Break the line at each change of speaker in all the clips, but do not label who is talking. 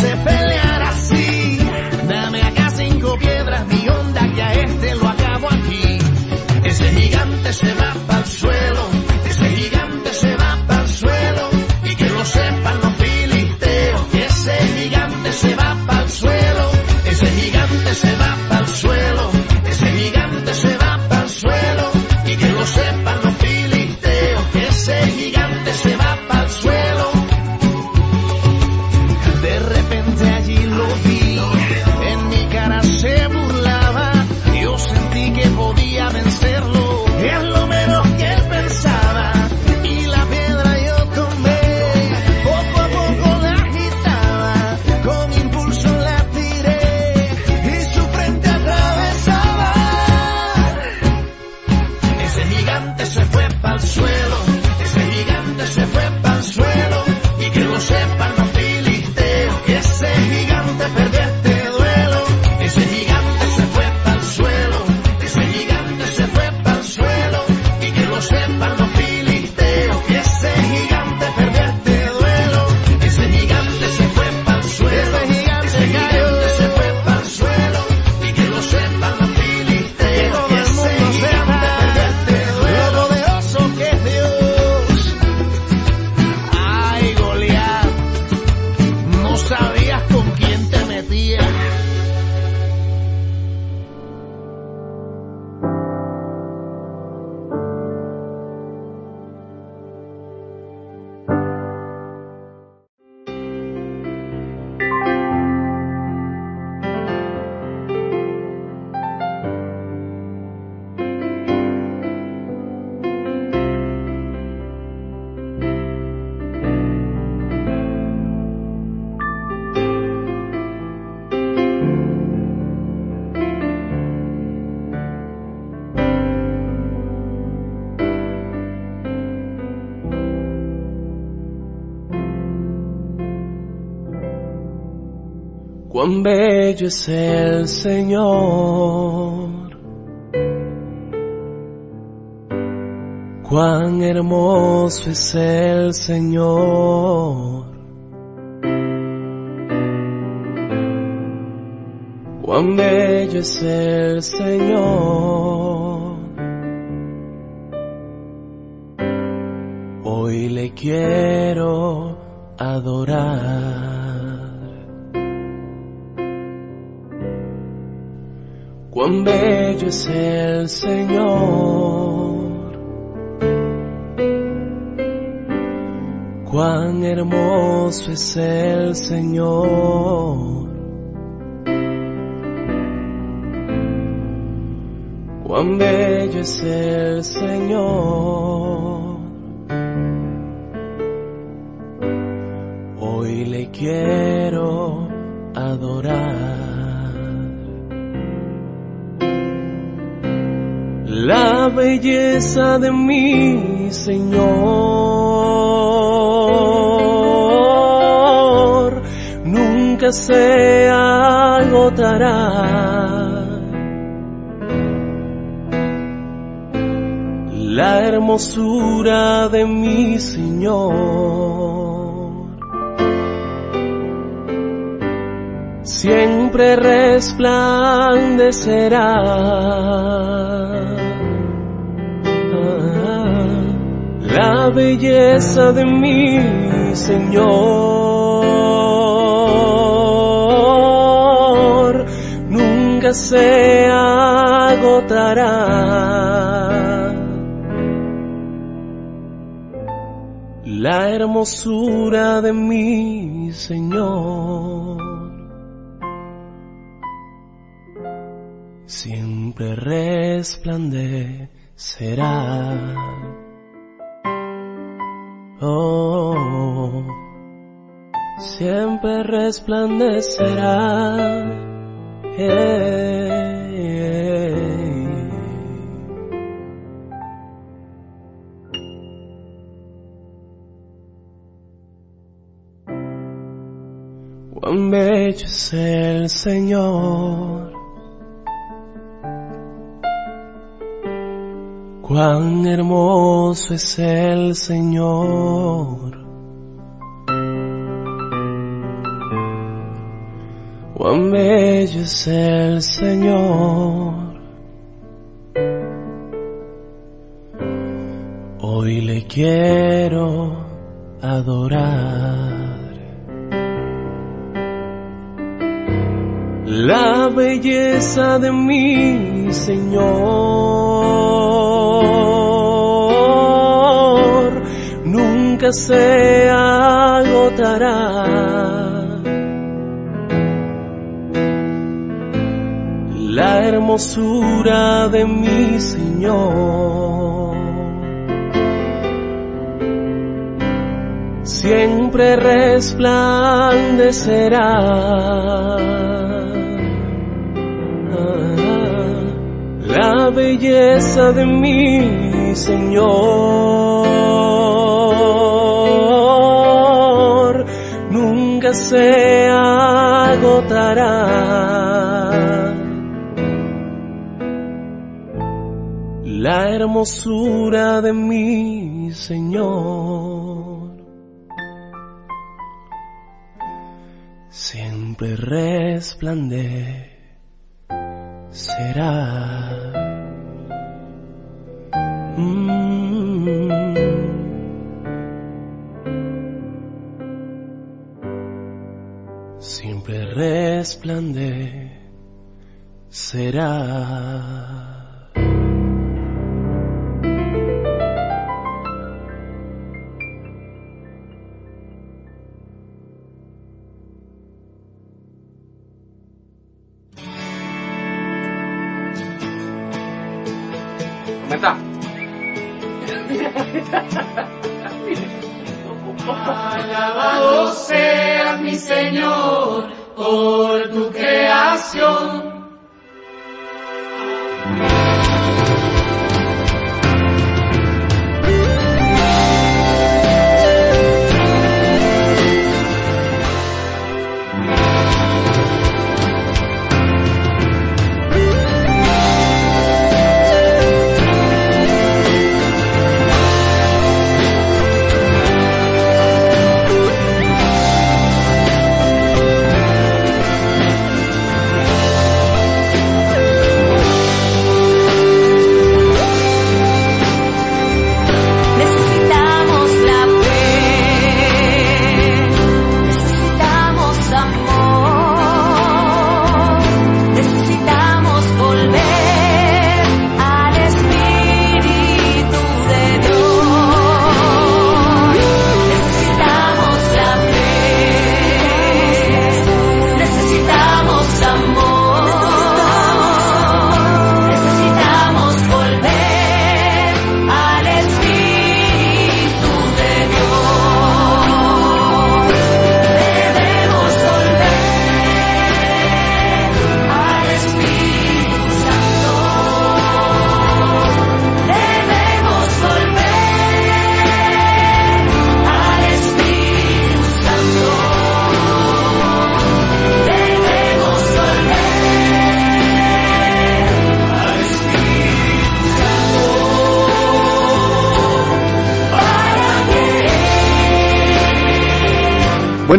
se
ve. bello es el Señor. Cuán hermoso es el Señor. Cuán bello es el Señor. el Señor. Cuán hermoso es el Señor. Cuán bello es el Señor. belleza de mi Señor nunca se agotará. La hermosura de mi Señor siempre resplandecerá. la belleza de mi Señor nunca se agotará. La hermosura de mi Señor siempre resplandecerá oh, siempre resplandecerá. Yeah, yeah. Cuán bello es el Señor Cuán hermoso es el Señor. Cuán bello es el Señor. Hoy le quiero adorar. La belleza de mi Señor nunca se agotará. La hermosura de mi Señor siempre resplandecerá. La belleza de mi Señor nunca se agotará. La hermosura de mi Señor siempre resplandecerá. Mm. Siempre resplandecerá.
Comenta.
Alabado sea mi Señor por tu creación.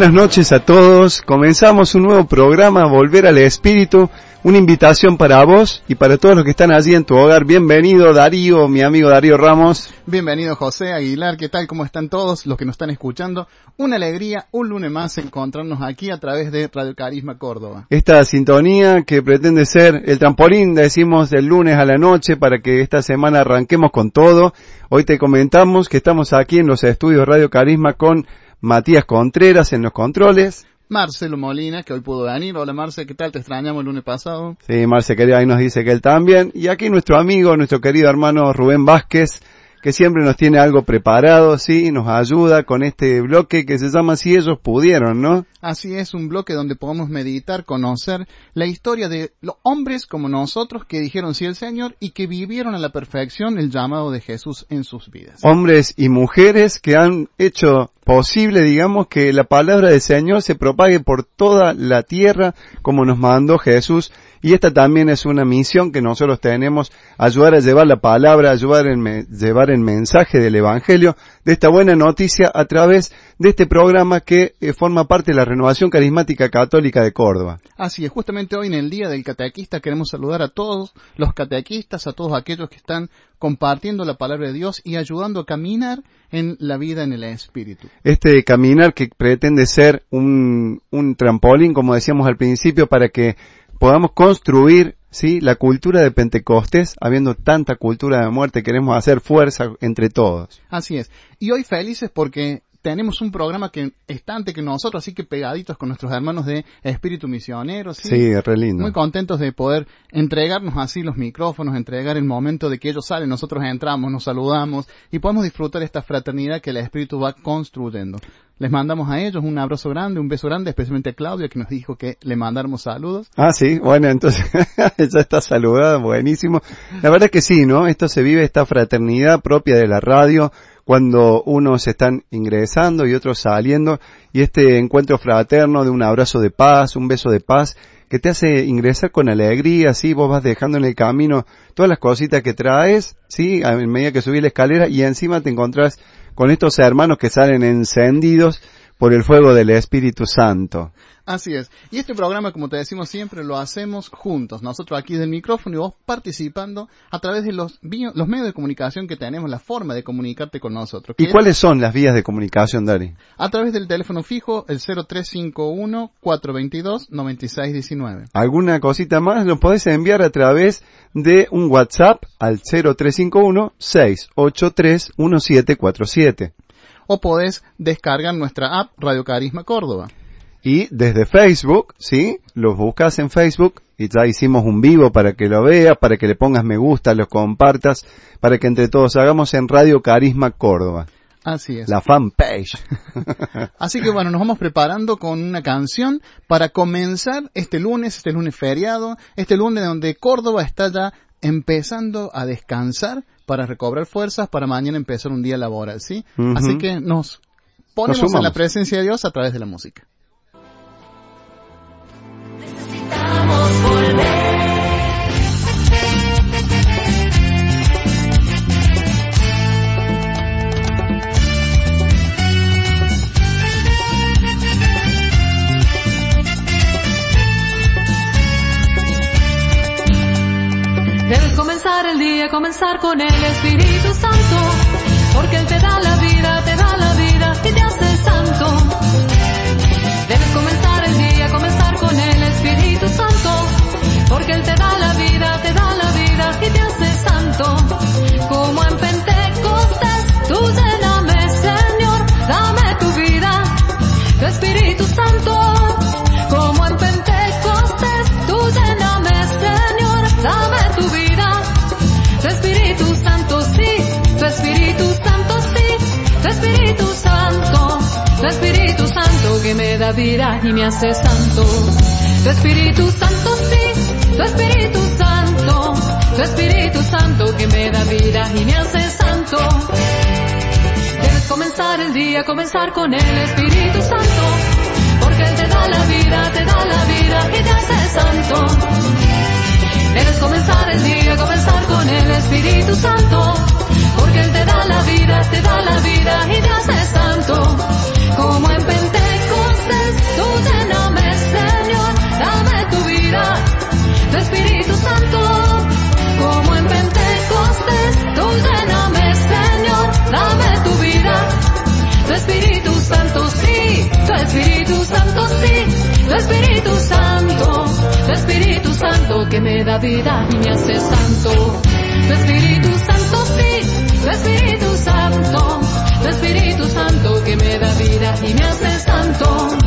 Buenas noches a todos. Comenzamos un nuevo programa, Volver al Espíritu. Una invitación para vos y para todos los que están allí en tu hogar. Bienvenido Darío, mi amigo Darío Ramos.
Bienvenido José Aguilar, ¿qué tal? ¿Cómo están todos los que nos están escuchando? Una alegría, un lunes más encontrarnos aquí a través de Radio Carisma Córdoba.
Esta sintonía que pretende ser el trampolín, decimos, del lunes a la noche para que esta semana arranquemos con todo. Hoy te comentamos que estamos aquí en los estudios Radio Carisma con Matías Contreras en los controles.
Marcelo Molina, que hoy pudo venir. Hola Marce, ¿qué tal? Te extrañamos el lunes pasado.
Sí, Marce querido ahí nos dice que él también. Y aquí nuestro amigo, nuestro querido hermano Rubén Vázquez, que siempre nos tiene algo preparado, sí, nos ayuda con este bloque que se llama Si ellos pudieron, ¿no?
Así es, un bloque donde podemos meditar, conocer la historia de los hombres como nosotros que dijeron sí al Señor y que vivieron a la perfección el llamado de Jesús en sus vidas.
Hombres y mujeres que han hecho posible, digamos, que la palabra del Señor se propague por toda la tierra como nos mandó Jesús. Y esta también es una misión que nosotros tenemos, ayudar a llevar la palabra, ayudar a llevar el mensaje del Evangelio, de esta buena noticia a través de este programa que eh, forma parte de la Renovación Carismática Católica de Córdoba.
Así es, justamente hoy en el Día del Catequista queremos saludar a todos los catequistas, a todos aquellos que están compartiendo la palabra de Dios y ayudando a caminar en la vida en el Espíritu.
Este caminar que pretende ser un, un trampolín, como decíamos al principio, para que podamos construir ¿sí? la cultura de Pentecostés, habiendo tanta cultura de muerte, queremos hacer fuerza entre todos.
Así es. Y hoy felices porque tenemos un programa que está ante que nosotros, así que pegaditos con nuestros hermanos de Espíritu Misionero. Sí,
Sí, re lindo.
Muy contentos de poder entregarnos así los micrófonos, entregar el momento de que ellos salen, nosotros entramos, nos saludamos y podemos disfrutar esta fraternidad que el Espíritu va construyendo. Les mandamos a ellos un abrazo grande, un beso grande, especialmente a Claudia que nos dijo que le mandáramos saludos.
Ah, sí, bueno, entonces ya está saludada, buenísimo. La verdad que sí, ¿no? Esto se vive, esta fraternidad propia de la radio, cuando unos están ingresando y otros saliendo, y este encuentro fraterno de un abrazo de paz, un beso de paz, que te hace ingresar con alegría, sí, vos vas dejando en el camino todas las cositas que traes, sí, a medida que subís la escalera, y encima te encontrás con estos hermanos que salen encendidos por el fuego del Espíritu Santo.
Así es. Y este programa, como te decimos siempre, lo hacemos juntos. Nosotros aquí del micrófono y vos participando a través de los, medios de comunicación que tenemos, la forma de comunicarte con nosotros.
¿Y
es
cuáles son las vías de comunicación, Dari?
A través del teléfono fijo, el 0351-422-9619.
¿Alguna cosita más? Lo podés enviar a través de un WhatsApp al 0351-683-1747.
O podés descargar nuestra app Radio Carisma Córdoba.
Y desde Facebook, ¿sí? Los buscas en Facebook y ya hicimos un vivo para que lo veas, para que le pongas me gusta, lo compartas, para que entre todos hagamos en Radio Carisma Córdoba.
Así es.
La fanpage.
Así que bueno, nos vamos preparando con una canción para comenzar este lunes, este lunes feriado, este lunes donde Córdoba está ya empezando a descansar para recobrar fuerzas para mañana empezar un día laboral, ¿sí? Así que nos ponemos en la presencia de Dios a través de la música.
Necesitamos
día, comenzar con el Espíritu Santo, porque Él te da la vida, te da la vida y te hace santo. Debes comenzar el día, comenzar con el Espíritu Santo, porque Él te da la me da vida y me hace santo. Tu Espíritu Santo, sí, tu Espíritu Santo, tu Espíritu Santo que me da vida y me hace santo. Debes comenzar el día, comenzar con el Espíritu Santo, porque Él te da la vida, te da la vida y te hace santo. Debes comenzar el día, comenzar con el Espíritu Santo, porque Él te da la vida, te da la vida y te hace santo. Como en tu Espíritu Santo. Como en Pentecostés, tú lléname, Señor, dame tu vida, tu Espíritu Santo, sí, tu Espíritu Santo, sí, tu Espíritu Santo, tu Espíritu Santo que me da vida y me hace santo. Tu Espíritu Santo, sí, tu Espíritu Santo, tu Espíritu Santo que me da vida y me hace santo.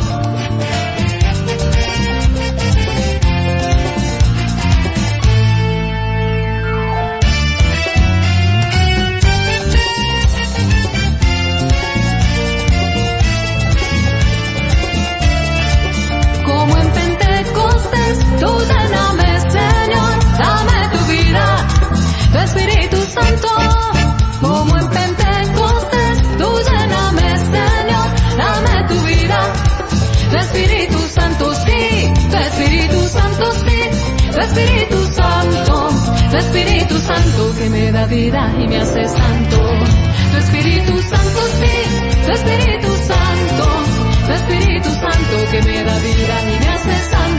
Lléname, Señor, dame tu vida, tu Espíritu Santo, como en Pentecostés. Tú lléname, Señor, dame tu vida, tu Espíritu Santo, sí, tu Espíritu Santo, sí, tu Espíritu Santo, tu Espíritu Santo que me da vida y me hace santo. Tu Espíritu Santo, sí, tu Espíritu Santo, tu Espíritu Santo que me da vida y me hace santo.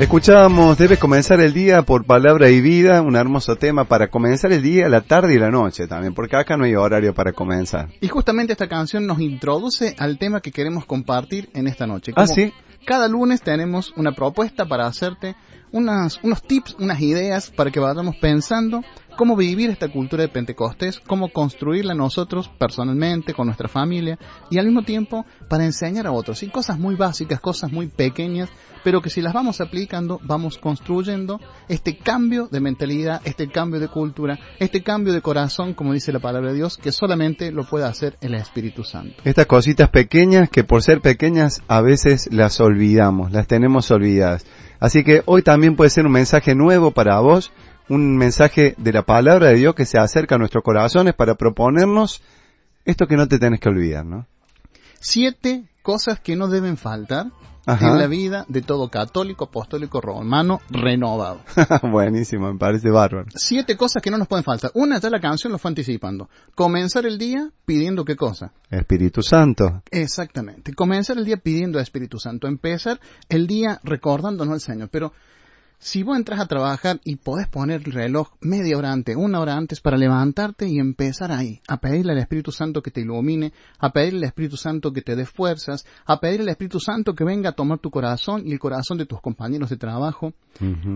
Escuchábamos Debes comenzar el día por palabra y vida, un hermoso tema para comenzar el día, la tarde y la noche también, porque acá no hay horario para comenzar.
Y justamente esta canción nos introduce al tema que queremos compartir en esta noche.
Ah,
Como
sí.
Cada lunes tenemos una propuesta para hacerte unas, unos tips, unas ideas para que vayamos pensando cómo vivir esta cultura de Pentecostés, cómo construirla nosotros personalmente, con nuestra familia, y al mismo tiempo para enseñar a otros. Y cosas muy básicas, cosas muy pequeñas, pero que si las vamos aplicando, vamos construyendo este cambio de mentalidad, este cambio de cultura, este cambio de corazón, como dice la palabra de Dios, que solamente lo puede hacer el Espíritu Santo.
Estas cositas pequeñas que por ser pequeñas a veces las olvidamos, las tenemos olvidadas. Así que hoy también puede ser un mensaje nuevo para vos, un mensaje de la palabra de Dios que se acerca a nuestros corazones para proponernos esto que no te tenés que olvidar, ¿no?
Siete cosas que no deben faltar
Ajá.
en la vida de todo católico, apostólico, romano, renovado.
Buenísimo, me parece bárbaro.
Siete cosas que no nos pueden faltar. Una, ya la canción lo fue anticipando. Comenzar el día pidiendo qué cosa.
Espíritu Santo.
Exactamente. Comenzar el día pidiendo al Espíritu Santo. Empezar el día recordándonos al Señor. Pero si vos entras a trabajar y podés poner el reloj media hora antes, una hora antes para levantarte y empezar ahí, a pedirle al Espíritu Santo que te ilumine, a pedirle al Espíritu Santo que te dé fuerzas, a pedirle al Espíritu Santo que venga a tomar tu corazón y el corazón de tus compañeros de trabajo.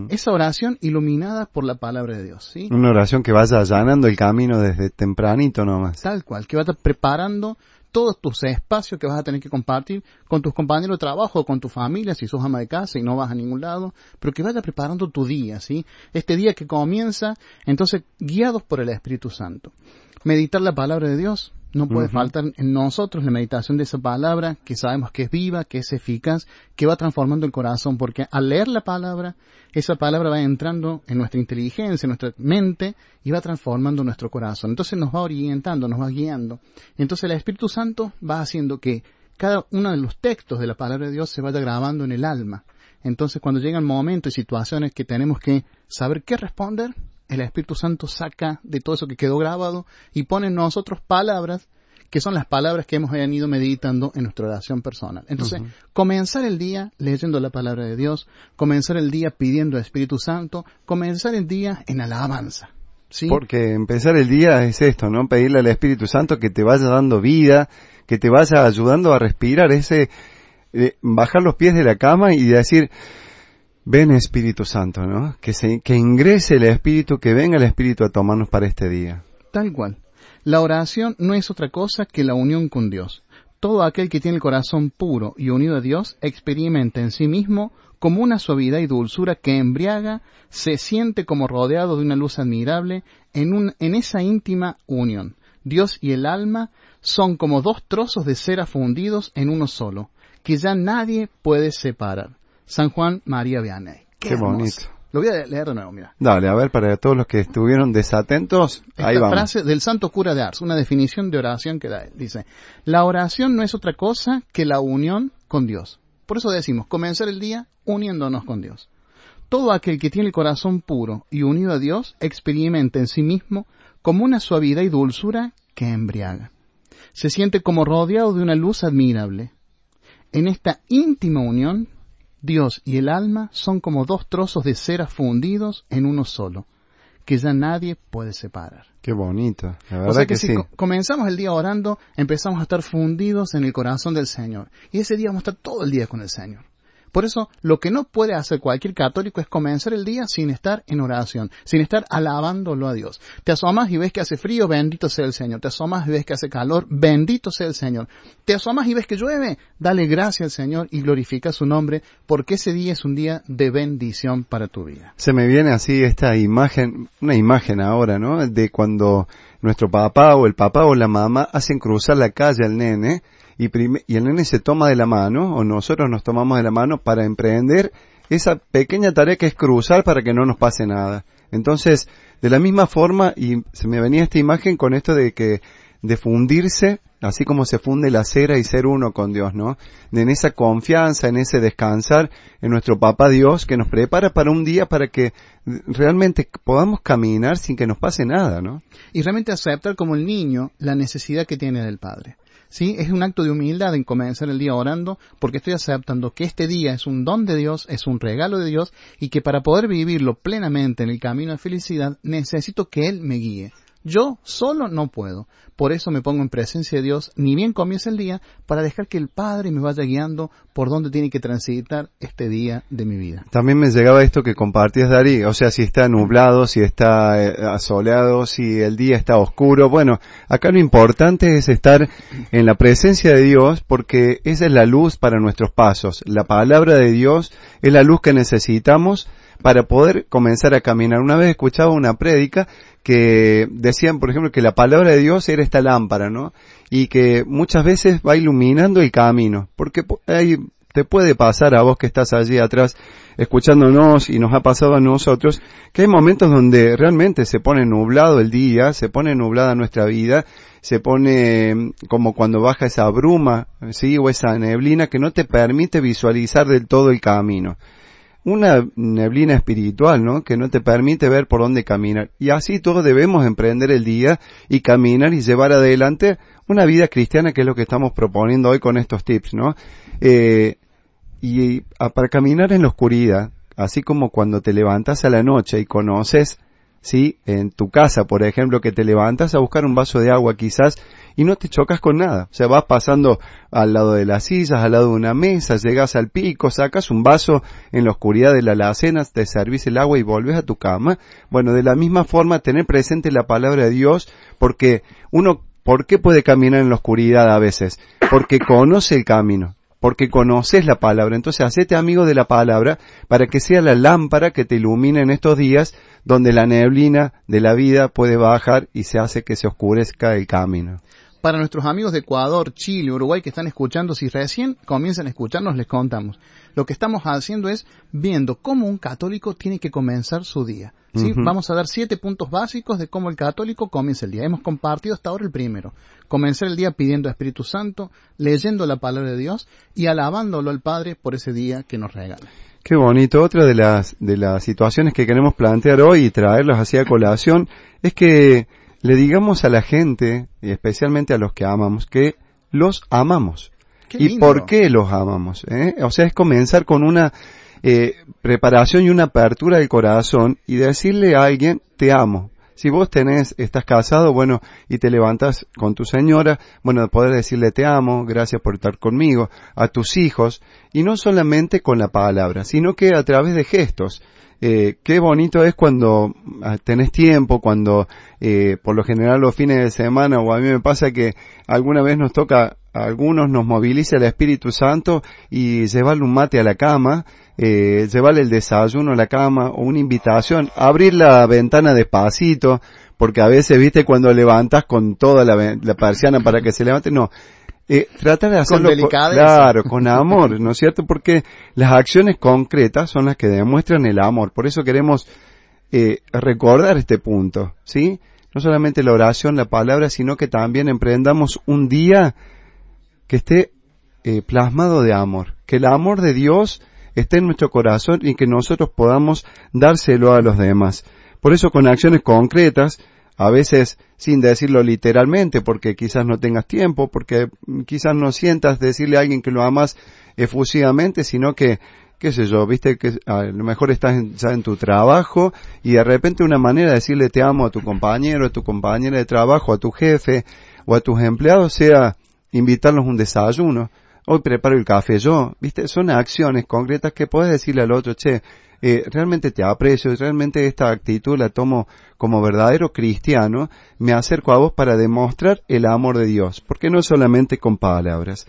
Esa oración iluminada por la palabra de Dios, ¿sí?
Una oración que vaya allanando el camino desde tempranito nomás.
Tal cual, que vas a estar preparando todos tus espacios que vas a tener que compartir con tus compañeros de trabajo, con tu familia, si sos ama de casa y no vas a ningún lado, pero que vayas preparando tu día, ¿sí? Este día que comienza, entonces, guiados por el Espíritu Santo. Meditar la palabra de Dios. No puede faltar en nosotros la meditación de esa palabra, que sabemos que es viva, que es eficaz, que va transformando el corazón, porque al leer la palabra, esa palabra va entrando en nuestra inteligencia, en nuestra mente, y va transformando nuestro corazón. Entonces nos va orientando, nos va guiando. Entonces el Espíritu Santo va haciendo que cada uno de los textos de la palabra de Dios se vaya grabando en el alma. Entonces cuando llegan momentos y situaciones que tenemos que saber qué responder, el Espíritu Santo saca de todo eso que quedó grabado y pone en nosotros palabras que son las palabras que hemos venido meditando en nuestra oración personal. Entonces, comenzar el día leyendo la palabra de Dios, comenzar el día pidiendo al Espíritu Santo, comenzar el día en alabanza. ¿sí?
Porque empezar el día es esto, ¿no? Pedirle al Espíritu Santo que te vaya dando vida, que te vaya ayudando a respirar, ese eh, bajar los pies de la cama y decir, ven Espíritu Santo, ¿no? Que, se, que ingrese el Espíritu, que venga el Espíritu a tomarnos para este día.
Tal cual. La oración no es otra cosa que la unión con Dios. Todo aquel que tiene el corazón puro y unido a Dios experimenta en sí mismo como una suavidad y dulzura que embriaga, se siente como rodeado de una luz admirable en, un, en esa íntima unión. Dios y el alma son como dos trozos de cera fundidos en uno solo, que ya nadie puede separar. San Juan María Vianney.
Qué bonito.
Lo voy a leer de nuevo, mira.
Dale, a ver, para todos los que estuvieron desatentos, ahí
Esta
vamos.
frase del santo cura de Ars, una definición de oración que da él. Dice, la oración no es otra cosa que la unión con Dios. Por eso decimos, comenzar el día uniéndonos con Dios. Todo aquel que tiene el corazón puro y unido a Dios experimenta en sí mismo como una suavidad y dulzura que embriaga. Se siente como rodeado de una luz admirable. En esta íntima unión, Dios y el alma son como dos trozos de cera fundidos en uno solo, que ya nadie puede separar.
Qué bonito, la
O
verdad
sea
que,
que, si
sí.
co- comenzamos el día orando, empezamos a estar fundidos en el corazón del Señor. Y ese día vamos a estar todo el día con el Señor. Por eso, lo que no puede hacer cualquier católico es comenzar el día sin estar en oración, sin estar alabándolo a Dios. Te asomas y ves que hace frío, bendito sea el Señor. Te asomas y ves que hace calor, bendito sea el Señor. Te asomas y ves que llueve, dale gracias al Señor y glorifica su nombre, porque ese día es un día de bendición para tu vida.
Se me viene así esta imagen, una imagen ahora, ¿no? De cuando nuestro papá o el papá o la mamá hacen cruzar la calle al nene y, el nene se toma de la mano o nosotros nos tomamos de la mano para emprender esa pequeña tarea que es cruzar para que no nos pase nada. Entonces, de la misma forma, y se me venía esta imagen con esto de que de fundirse así como se funde la cera y ser uno con Dios, ¿no? En esa confianza, en ese descansar en nuestro Papá Dios que nos prepara para un día para que realmente podamos caminar sin que nos pase nada, ¿no?
Y realmente aceptar como el niño la necesidad que tiene del Padre. ¿Sí? Es un acto de humildad en comenzar el día orando porque estoy aceptando que este día es un don de Dios, es un regalo de Dios y que para poder vivirlo plenamente en el camino de felicidad necesito que Él me guíe. Yo solo no puedo. Por eso me pongo en presencia de Dios, ni bien comienza el día, para dejar que el Padre me vaya guiando por donde tiene que transitar este día de mi vida.
También me llegaba esto que compartías, Darí, o sea, si está nublado, si está eh, asoleado, si el día está oscuro. Bueno, acá lo importante es estar en la presencia de Dios porque esa es la luz para nuestros pasos. La palabra de Dios es la luz que necesitamos para poder comenzar a caminar. Una vez escuchaba una prédica que decían, por ejemplo, que la palabra de Dios era esta lámpara, ¿no? Y que muchas veces va iluminando el camino, porque ahí te puede pasar a vos que estás allí atrás escuchándonos y nos ha pasado a nosotros que hay momentos donde realmente se pone nublado el día, se pone nublada nuestra vida, se pone mm, como cuando baja esa bruma, sí, o esa neblina que no te permite visualizar del todo el camino una neblina espiritual, ¿no? Que no te permite ver por dónde caminar. Y así todos debemos emprender el día y caminar y llevar adelante una vida cristiana que es lo que estamos proponiendo hoy con estos tips, ¿no? Eh, y para caminar en la oscuridad, así como cuando te levantas a la noche y conoces ¿sí? En tu casa, por ejemplo, que te levantas a buscar un vaso de agua quizás y no te chocas con nada. O sea, vas pasando al lado de las sillas, al lado de una mesa, llegas al pico, sacas un vaso en la oscuridad de la alacena, te servís el agua y volves a tu cama. Bueno, de la misma forma, tener presente la palabra de Dios, porque uno, ¿por qué puede caminar en la oscuridad a veces? Porque conoce el camino porque conoces la palabra. Entonces, hacete amigo de la palabra para que sea la lámpara que te ilumine en estos días donde la neblina de la vida puede bajar y se hace que se oscurezca el camino.
Para nuestros amigos de Ecuador, Chile, Uruguay que están escuchando, si recién comienzan a escucharnos, les contamos. Lo que estamos haciendo es viendo cómo un católico tiene que comenzar su día. ¿sí? Vamos a dar siete puntos básicos de cómo el católico comienza el día. Hemos compartido hasta ahora el primero. Comenzar el día pidiendo a Espíritu Santo, leyendo la palabra de Dios y alabándolo al Padre por ese día que nos regala.
Qué bonito. Otra de las, de las situaciones que queremos plantear hoy y traerlas hacia colación es que le digamos a la gente, y especialmente a los que amamos, que los amamos. ¿Y por qué los amamos? Eh? O sea, es comenzar con una eh, preparación y una apertura del corazón y decirle a alguien, te amo. Si vos tenés, estás casado, bueno, y te levantas con tu señora, bueno, poder decirle te amo, gracias por estar conmigo, a tus hijos, y no solamente con la palabra, sino que a través de gestos. Eh, qué bonito es cuando ah, tenés tiempo, cuando eh, por lo general los fines de semana o a mí me pasa que alguna vez nos toca, a algunos nos moviliza el Espíritu Santo y llevarle un mate a la cama, eh, llevarle el desayuno a la cama o una invitación, abrir la ventana despacito, porque a veces, viste, cuando levantas con toda la, la persiana para que se levante, no, eh, trata de hacerlo
con
claro, con amor, ¿no es cierto? Porque las acciones concretas son las que demuestran el amor. Por eso queremos eh, recordar este punto, ¿sí? No solamente la oración, la palabra, sino que también emprendamos un día que esté eh, plasmado de amor, que el amor de Dios esté en nuestro corazón y que nosotros podamos dárselo a los demás. Por eso con acciones concretas, a veces sin decirlo literalmente, porque quizás no tengas tiempo, porque quizás no sientas decirle a alguien que lo amas efusivamente, sino que, qué sé yo, viste que a lo mejor estás ya en tu trabajo y de repente una manera de decirle te amo a tu compañero, a tu compañera de trabajo, a tu jefe o a tus empleados sea invitarlos a un desayuno. Hoy preparo el café yo, viste, son acciones concretas que puedes decirle al otro, che, eh, realmente te aprecio, realmente esta actitud la tomo como verdadero cristiano, me acerco a vos para demostrar el amor de Dios, porque no solamente con palabras.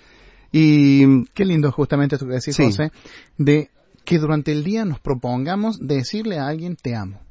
Y
qué lindo justamente esto que decís, José, de que durante el día nos propongamos decirle a alguien te amo.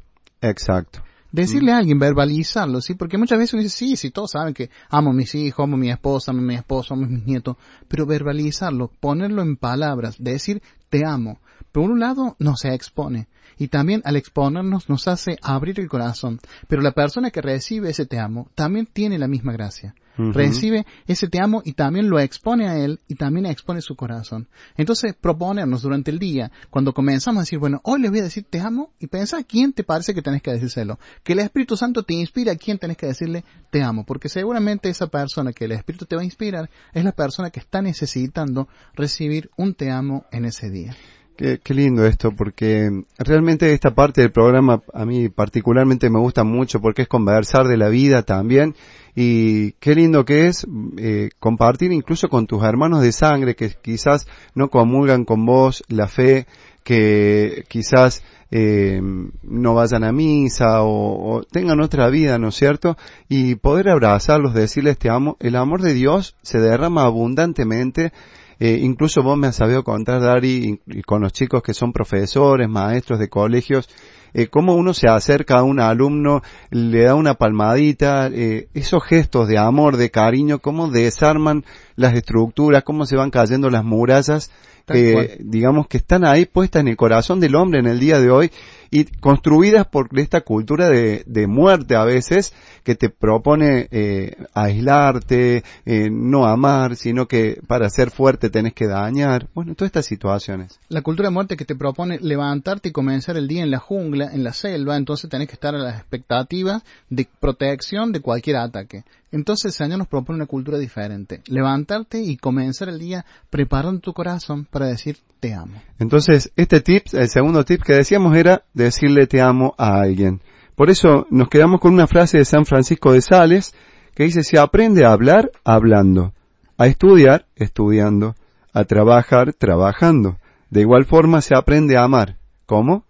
Exacto.
Decirle a alguien, verbalizarlo, ¿sí? Porque muchas veces uno dice, sí, sí, todos saben que amo a mis hijos, amo a mi esposa, amo a mi esposo, amo a mis nietos, pero verbalizarlo, ponerlo en palabras, decir te amo, por un lado no se expone y también al exponernos nos hace abrir el corazón. Pero la persona que recibe ese te amo también tiene la misma gracia. Recibe ese te amo y también lo expone a él y también expone su corazón. Entonces, proponernos durante el día, cuando comenzamos a decir, bueno, hoy le voy a decir te amo y pensar a quién te parece que tenés que decírselo. Que el Espíritu Santo te inspira a quién tenés que decirle te amo, porque seguramente esa persona que el Espíritu te va a inspirar es la persona que está necesitando recibir un te amo en ese día.
Qué, lindo esto, porque realmente esta parte del programa a mí particularmente me gusta mucho porque es conversar de la vida también y qué lindo que es eh, compartir incluso con tus hermanos de sangre que quizás no comulgan con vos la fe, que quizás eh, no vayan a misa o, o tengan otra vida, ¿no es cierto? Y poder abrazarlos, decirles te amo, el amor de Dios se derrama abundantemente eh, incluso vos me has sabido contar, Dari, con los chicos que son profesores, maestros de colegios, eh, cómo uno se acerca a un alumno, le da una palmadita, eh, esos gestos de amor, de cariño, cómo desarman las estructuras, cómo se van cayendo las murallas,
cual.
digamos que están ahí puestas en el corazón del hombre en el día de hoy y construidas por esta cultura de, de muerte a veces que te propone eh, aislarte, eh, no amar, sino que para ser fuerte tenés que dañar. Bueno, todas estas situaciones.
La cultura de muerte que te propone levantarte y comenzar el día en la jungla, en la selva, entonces tenés que estar a las expectativas de protección de cualquier ataque. Entonces el Señor nos propone una cultura diferente. Levantarte y comenzar el día preparando tu corazón para decir te amo.
Entonces, este tip, el segundo tip que decíamos era decirle te amo a alguien. Por eso nos quedamos con una frase de San Francisco de Sales que dice, se aprende a hablar hablando, a estudiar estudiando, a trabajar trabajando. De igual forma se aprende a amar. ¿Cómo?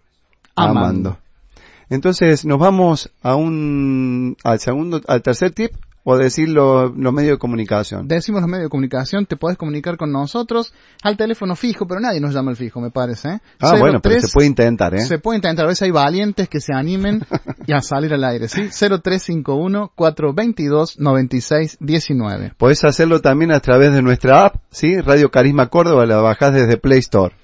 Amando.
Entonces nos vamos a un, al segundo, al tercer tip o decir lo- los medios de comunicación.
Decimos los medios de comunicación, te podés comunicar con nosotros al teléfono fijo, pero nadie nos llama al fijo, me parece. ¿eh?
ah, bueno, pero
03
se puede intentar, ¿eh?
Se puede intentar, a veces hay valientes que se animen y a salir al aire, ¿sí? 0351-422-9619.
Podés hacerlo también a través de nuestra app, ¿sí? Radio Carisma Córdoba, la bajás desde Play Store.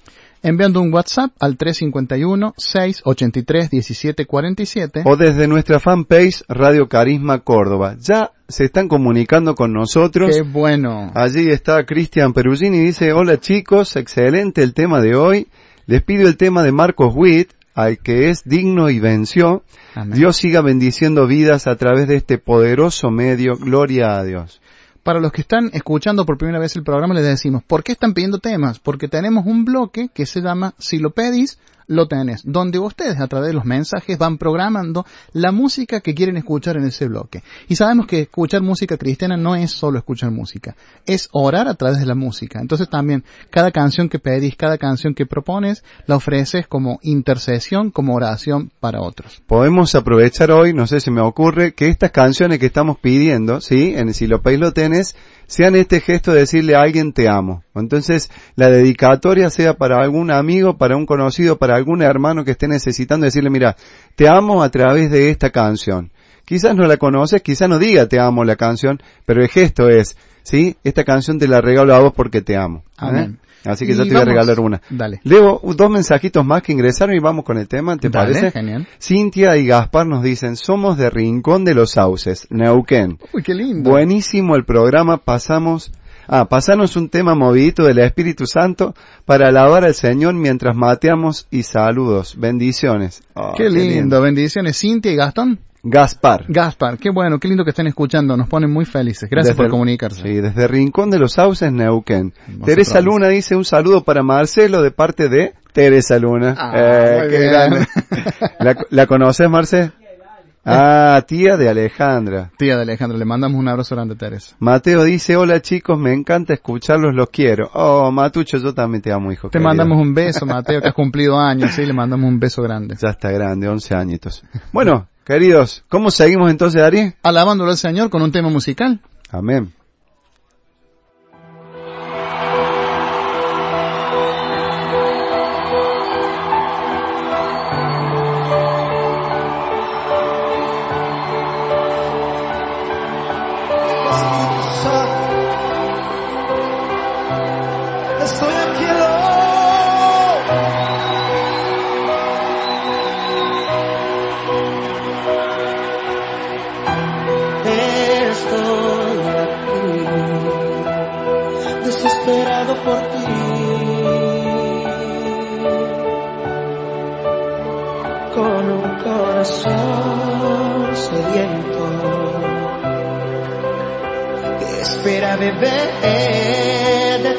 Enviando un WhatsApp al 351-683-1747.
O desde nuestra fanpage Radio Carisma Córdoba. Ya se están comunicando con nosotros.
Qué bueno.
Allí está Cristian Perugini y dice, hola chicos, excelente el tema de hoy. Les pido el tema de Marcos Witt, al que es digno y venció.
Amén.
Dios siga bendiciendo vidas a través de este poderoso medio. Gloria a Dios.
Para los que están escuchando por primera vez el programa les decimos, ¿por qué están pidiendo temas? Porque tenemos un bloque que se llama Si lo pedís, lo tenés, donde ustedes a través de los mensajes van programando la música que quieren escuchar en ese bloque. Y sabemos que escuchar música cristiana no es solo escuchar música, es orar a través de la música. Entonces también cada canción que pedís, cada canción que propones, la ofreces como intercesión, como oración para otros.
Podemos aprovechar hoy, no sé si me ocurre, que estas canciones que estamos pidiendo, ¿sí? En Si lo pedís lo tenés, sean este gesto de decirle a alguien te amo. Entonces, la dedicatoria sea para algún amigo, para un conocido, para algún hermano que esté necesitando decirle, mira, te amo a través de esta canción. Quizás no la conoces, quizás no diga te amo la canción, pero el gesto es, ¿sí? Esta canción te la regalo a vos porque te amo. ¿eh?
Amén.
Así que
Y
yo te voy a regalar una.
Dale.
Leo dos mensajitos más que ingresaron y vamos con el tema, ¿te
Dale,
parece?
genial.
Cintia y Gaspar nos dicen, somos de Rincón de los Sauces, Neuquén.
Uy, qué lindo.
Buenísimo el programa, pasamos, ah, pasanos un tema movidito del Espíritu Santo para alabar al Señor mientras mateamos y saludos. Bendiciones. Ah,
qué lindo. Bendiciones. Cintia y Gastón.
Gaspar.
Gaspar, qué bueno, qué lindo que estén escuchando, nos ponen muy felices. Gracias
Desde
por
el-
comunicarse.
Sí, desde Rincón de los Sauces, Neuquén. Teresa. Luna dice un saludo para Marcelo de parte de Teresa Luna.
Ah,
Eh, qué grande. ¿La, ¿La conoces, Marce? Ah, tía de Alejandra.
Tía de Alejandro, le mandamos un abrazo grande a Teresa.
Mateo dice, hola chicos, me encanta escucharlos, los quiero. Oh, Matucho, yo también te amo, hijo.
Te
querido.
mandamos un beso, Mateo, que has cumplido años, sí, le mandamos un beso grande.
Ya está grande, 11 añitos. Bueno, queridos, ¿cómo seguimos entonces, Ari?
Alabándolo al Señor con un tema musical.
Amén.
לבעדתי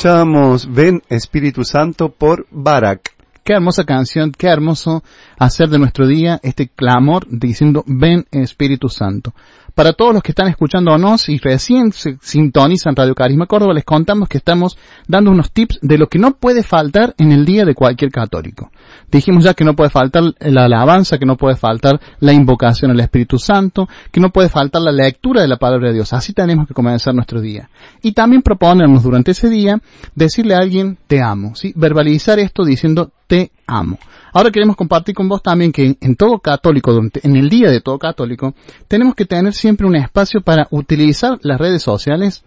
Escuchábamos Ven Espíritu Santo por Barak.
Qué hermosa canción, qué hermoso hacer de nuestro día este clamor diciendo ven Espíritu Santo. Para todos los que están escuchándonos y recién se sintonizan Radio Carisma Córdoba, les contamos que estamos dando unos tips de lo que no puede faltar en el día de cualquier católico. Dijimos ya que no puede faltar la alabanza, que no puede faltar la invocación al Espíritu Santo, que no puede faltar la lectura de la palabra de Dios. Así tenemos que comenzar nuestro día. Y también proponernos durante ese día decirle a alguien te amo, ¿sí? Verbalizar esto diciendo te amo. Ahora queremos compartir con vos también que en todo católico, en el día de todo católico, tenemos que tener siempre un espacio para utilizar las redes sociales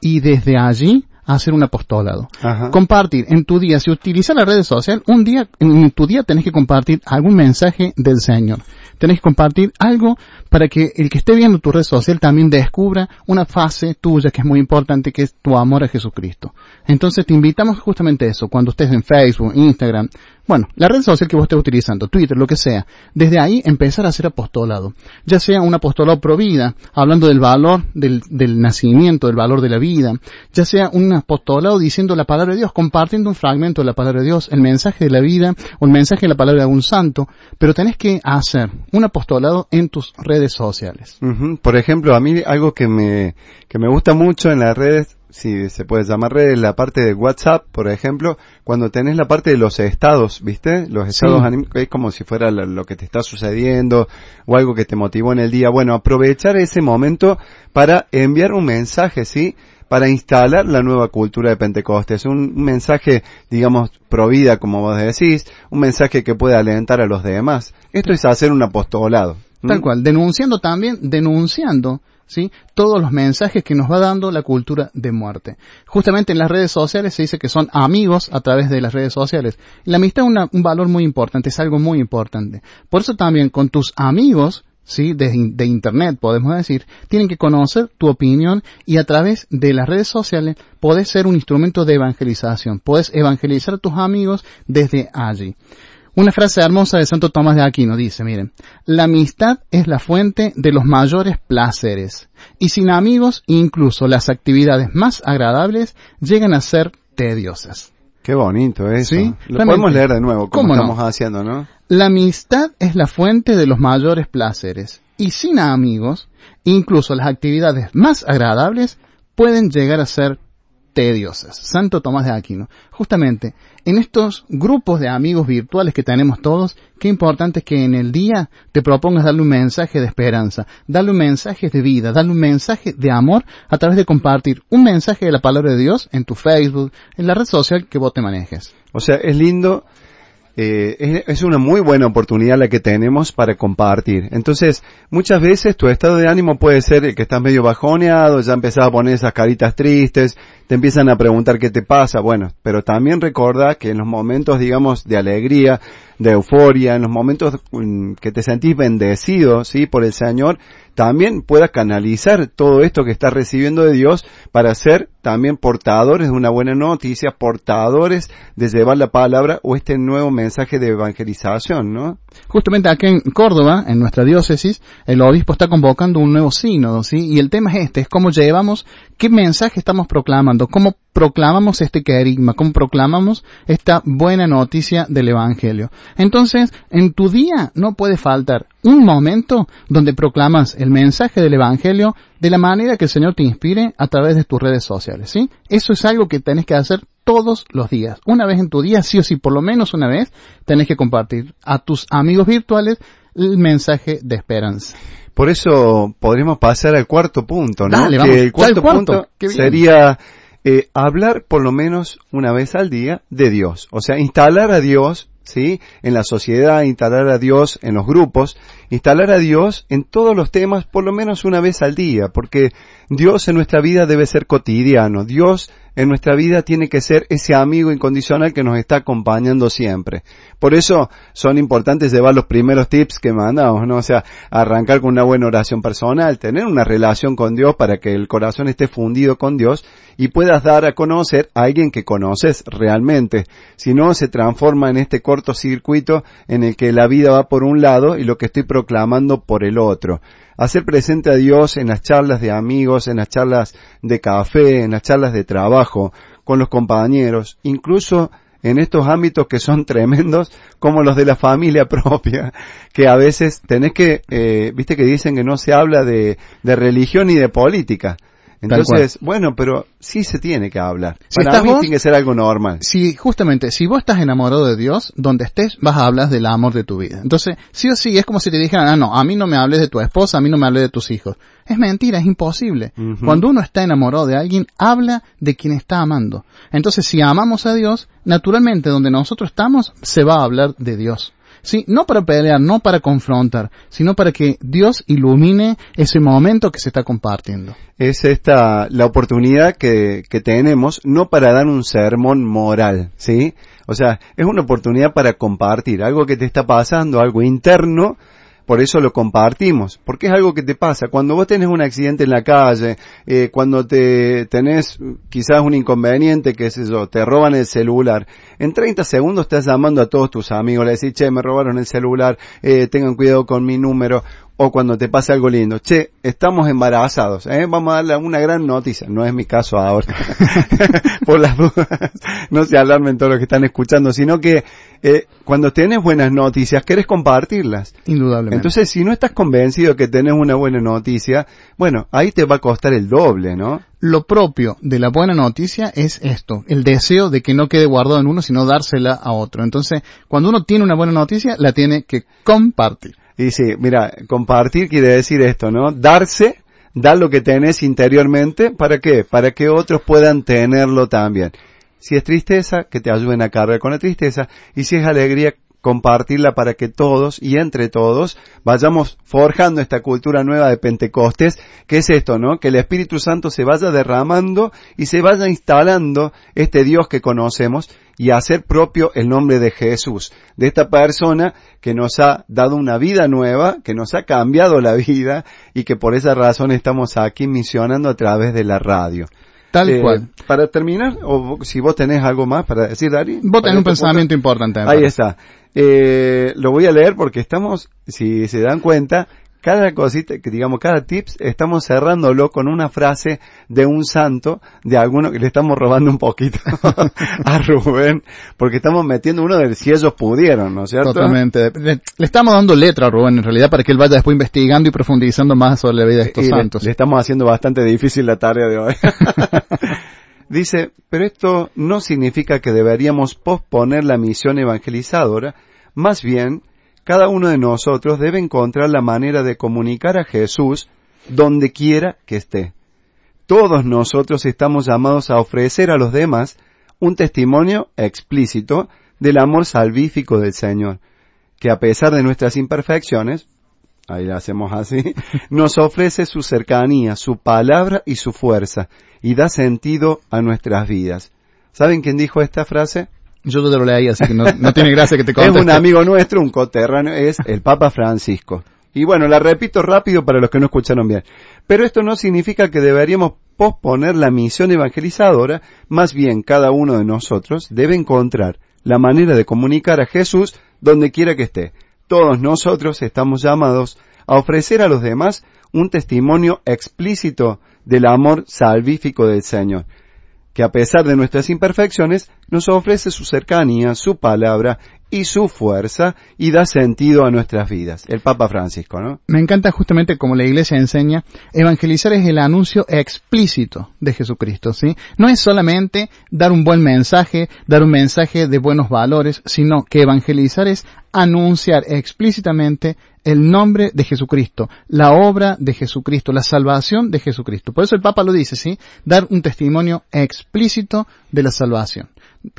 y desde allí hacer un apostolado.
Ajá.
Compartir en tu día, si utilizas las redes sociales, un día, en tu día tenés que compartir algún mensaje del Señor. Tenés que compartir algo para que el que esté viendo tu red social también descubra una fase tuya que es muy importante, que es tu amor a Jesucristo. Entonces te invitamos justamente a eso, cuando estés en Facebook, Instagram, bueno, la red social que vos estés utilizando, Twitter, lo que sea, desde ahí empezar a hacer apostolado. Ya sea un apostolado pro vida, hablando del valor del, del nacimiento, del valor de la vida, ya sea un apostolado diciendo la palabra de Dios, compartiendo un fragmento de la palabra de Dios, el mensaje de la vida el mensaje de la palabra de algún santo, pero tenés que hacer un apostolado en tus redes sociales.
Ujú. Por ejemplo, a mí algo que me, que me gusta mucho en las redes, si se puede llamar redes, la parte de WhatsApp, por ejemplo, cuando tenés la parte de los estados, ¿viste? Los estados
Sí.
anímicos, es como si fuera lo, lo que te está sucediendo o algo que te motivó en el día. Bueno, aprovechar ese momento para enviar un mensaje, ¿sí? Para instalar la nueva cultura de Pentecostes. Un, un mensaje, digamos, pro vida, como vos decís, un mensaje que puede alentar a los demás. Esto es hacer un apostolado.
Tal cual, denunciando también, denunciando, ¿sí? Todos los mensajes que nos va dando la cultura de muerte. Justamente en las redes sociales se dice que son amigos a través de las redes sociales. La amistad es una- un valor muy importante, es algo muy importante. Por eso también con tus amigos, ¿sí? De, de internet, podemos decir, tienen que conocer tu opinión y a través de las redes sociales podés ser un instrumento de evangelización. Podés evangelizar a tus amigos desde allí. Una frase hermosa de Santo Tomás de Aquino dice, miren, la amistad es la fuente de los mayores placeres, y sin amigos incluso las actividades más agradables llegan a ser tediosas.
Qué bonito eso.
Sí,
Lo
realmente.
podemos leer de nuevo, como estamos haciendo, ¿no?
La amistad es la fuente de los mayores placeres, y sin amigos incluso las actividades más agradables pueden llegar a ser tediosas. Santo Tomás de Aquino. Justamente, en estos grupos de amigos virtuales que tenemos todos, qué importante es que en el día te propongas darle un mensaje de esperanza, darle un mensaje de vida, darle un mensaje de amor a través de compartir un mensaje de la palabra de Dios en tu Facebook, en la red social que vos te manejes.
O sea, es lindo, eh, es, una muy buena oportunidad la que tenemos para compartir. Entonces, muchas veces tu estado de ánimo puede ser que estás medio bajoneado, ya empezás a poner esas caritas tristes, te empiezan a preguntar qué te pasa, bueno, pero también recordá que en los momentos, digamos, de alegría, de euforia, en los momentos mm, que te sentís bendecido, sí, por el Señor, también puedas canalizar todo esto que estás recibiendo de Dios para ser también portadores de una buena noticia, portadores de llevar la palabra o este nuevo mensaje de evangelización, ¿no?
Justamente acá en Córdoba, en nuestra diócesis, el obispo está convocando un nuevo sínodo, ¿sí? Y el tema es este, es cómo llevamos, qué mensaje estamos proclamando, cómo proclamamos este querigma, cómo proclamamos esta buena noticia del Evangelio. Entonces, en tu día no puede faltar un momento donde proclamas el mensaje del Evangelio de la manera que el Señor te inspire a través de tus redes sociales, ¿sí? Eso es algo que tenés que hacer todos los días. Una vez en tu día, sí o sí, por lo menos una vez, tenés que compartir a tus amigos virtuales el mensaje de esperanza.
Por eso podríamos pasar al cuarto punto, ¿no?
Dale,
que
vamos.
el cuarto,
el cuarto.
punto sería eh, hablar por lo menos una vez al día de Dios. O sea, instalar a Dios, ¿sí? En la sociedad, instalar a Dios en los grupos instalar a Dios en todos los temas por lo menos una vez al día, porque Dios en nuestra vida debe ser cotidiano. Dios en nuestra vida tiene que ser ese amigo incondicional que nos está acompañando siempre. Por eso son importantes llevar los primeros tips que mandamos, ¿no? O sea, arrancar con una buena oración personal, tener una relación con Dios para que el corazón esté fundido con Dios y puedas dar a conocer a alguien que conoces realmente. Si no, se transforma en este cortocircuito en el que la vida va por un lado y lo que estoy proclamando por el otro hacer presente a Dios en las charlas de amigos, en las charlas de café, en las charlas de trabajo, con los compañeros, incluso en estos ámbitos que son tremendos, como los de la familia propia, que a veces tenés que, eh, viste que dicen que no se habla de, de religión ni de política. Entonces, bueno, pero sí se tiene que hablar.
Si
Para
estás
mí
vos-
tiene que ser algo normal.
Si, justamente, si vos estás enamorado de Dios, donde estés, vas a hablar del amor de tu vida. Entonces, sí o sí, es como si te dijeran, ah, no, a mí no me hables de tu esposa, a mí no me hables de tus hijos. Es mentira, es imposible. Cuando uno está enamorado de alguien, habla de quien está amando. Entonces, si amamos a Dios, naturalmente, donde nosotros estamos, se va a hablar de Dios. Sí, no para pelear, no para confrontar, sino para que Dios ilumine ese momento que se está compartiendo.
es esta la oportunidad que, que tenemos no para dar un sermón moral, ¿sí? O sea, es una oportunidad para compartir algo que te está pasando, algo interno, por eso lo compartimos, porque es algo que te pasa. Cuando vos tenés un accidente en la calle, eh, cuando te tenés quizás un inconveniente, qué sé yo, te roban el celular, en 30 segundos estás llamando a todos tus amigos, le decís, che, me robaron el celular, eh, tengan cuidado con mi número, o cuando te pasa algo lindo, che, estamos embarazados, ¿eh? vamos a darle una gran noticia, no es mi caso ahora, por las dudas, no se alarmen todos los que están escuchando, sino que eh, cuando tenés buenas noticias, querés compartirlas.
Indudablemente.
Entonces, si no estás convencido que tenés una buena noticia, bueno, ahí te va a costar el doble, ¿no?
lo propio de la buena noticia es esto, el deseo de que no quede guardado en uno, sino dársela a otro. Entonces, cuando uno tiene una buena noticia, la tiene que compartir.
Y sí, mira, compartir quiere decir esto, ¿no? Darse, dar lo que tenés interiormente, ¿para qué? Para que otros puedan tenerlo también. Si es tristeza, que te ayuden a cargar con la tristeza, y si es alegría, compartirla para que todos y entre todos vayamos forjando esta cultura nueva de Pentecostés, que es esto, ¿no? Que el Espíritu Santo se vaya derramando y se vaya instalando este Dios que conocemos y hacer propio el nombre de Jesús, de esta persona que nos ha dado una vida nueva, que nos ha cambiado la vida y que por esa razón estamos aquí misionando a través de la radio.
Tal
Eh,
cual.
Para terminar, o si vos tenés algo más para decir, Dari.
Vos tenés un
este punto.
pensamiento importante. me
Ahí está. Eh, lo voy a leer porque estamos, si se dan cuenta, cada cosita, que digamos, cada tips, estamos cerrándolo con una frase de un santo, de alguno que le estamos robando un poquito a Rubén, porque estamos metiendo uno del si ellos pudieron, ¿no es cierto?
Totalmente. Le, le estamos dando letra a Rubén, en realidad, para que él vaya después investigando y profundizando más sobre la vida de estos
Y le-
santos.
Le, estamos haciendo bastante difícil la tarea de hoy. Dice, pero esto no significa que deberíamos posponer la misión evangelizadora, más bien, cada uno de nosotros debe encontrar la manera de comunicar a Jesús donde quiera que esté. Todos nosotros estamos llamados a ofrecer a los demás un testimonio explícito del amor salvífico del Señor, que a pesar de nuestras imperfecciones, ahí la hacemos así, nos ofrece su cercanía, su palabra y su fuerza, y da sentido a nuestras vidas. ¿Saben quién dijo esta frase?
Yo te lo leí, así que no, no tiene gracia que te
Es
conteste.
un amigo nuestro, un coterráneo, es el Papa Francisco. Y bueno, la repito rápido para los que no escucharon bien. Pero esto no significa que deberíamos posponer la misión evangelizadora, más bien cada uno de nosotros debe encontrar la manera de comunicar a Jesús donde quiera que esté. Todos nosotros estamos llamados a ofrecer a los demás un testimonio explícito del amor salvífico del Señor que a pesar de nuestras imperfecciones nos ofrece su cercanía, su palabra y su fuerza y da sentido a nuestras vidas. El Papa Francisco, ¿no?
Me encanta justamente como la iglesia enseña, evangelizar es el anuncio explícito de Jesucristo, ¿sí? No es solamente dar un buen mensaje, dar un mensaje de buenos valores, sino que evangelizar es anunciar explícitamente el nombre de Jesucristo, la obra de Jesucristo, la salvación de Jesucristo. Por eso el Papa lo dice, ¿sí? Dar un testimonio explícito de la salvación.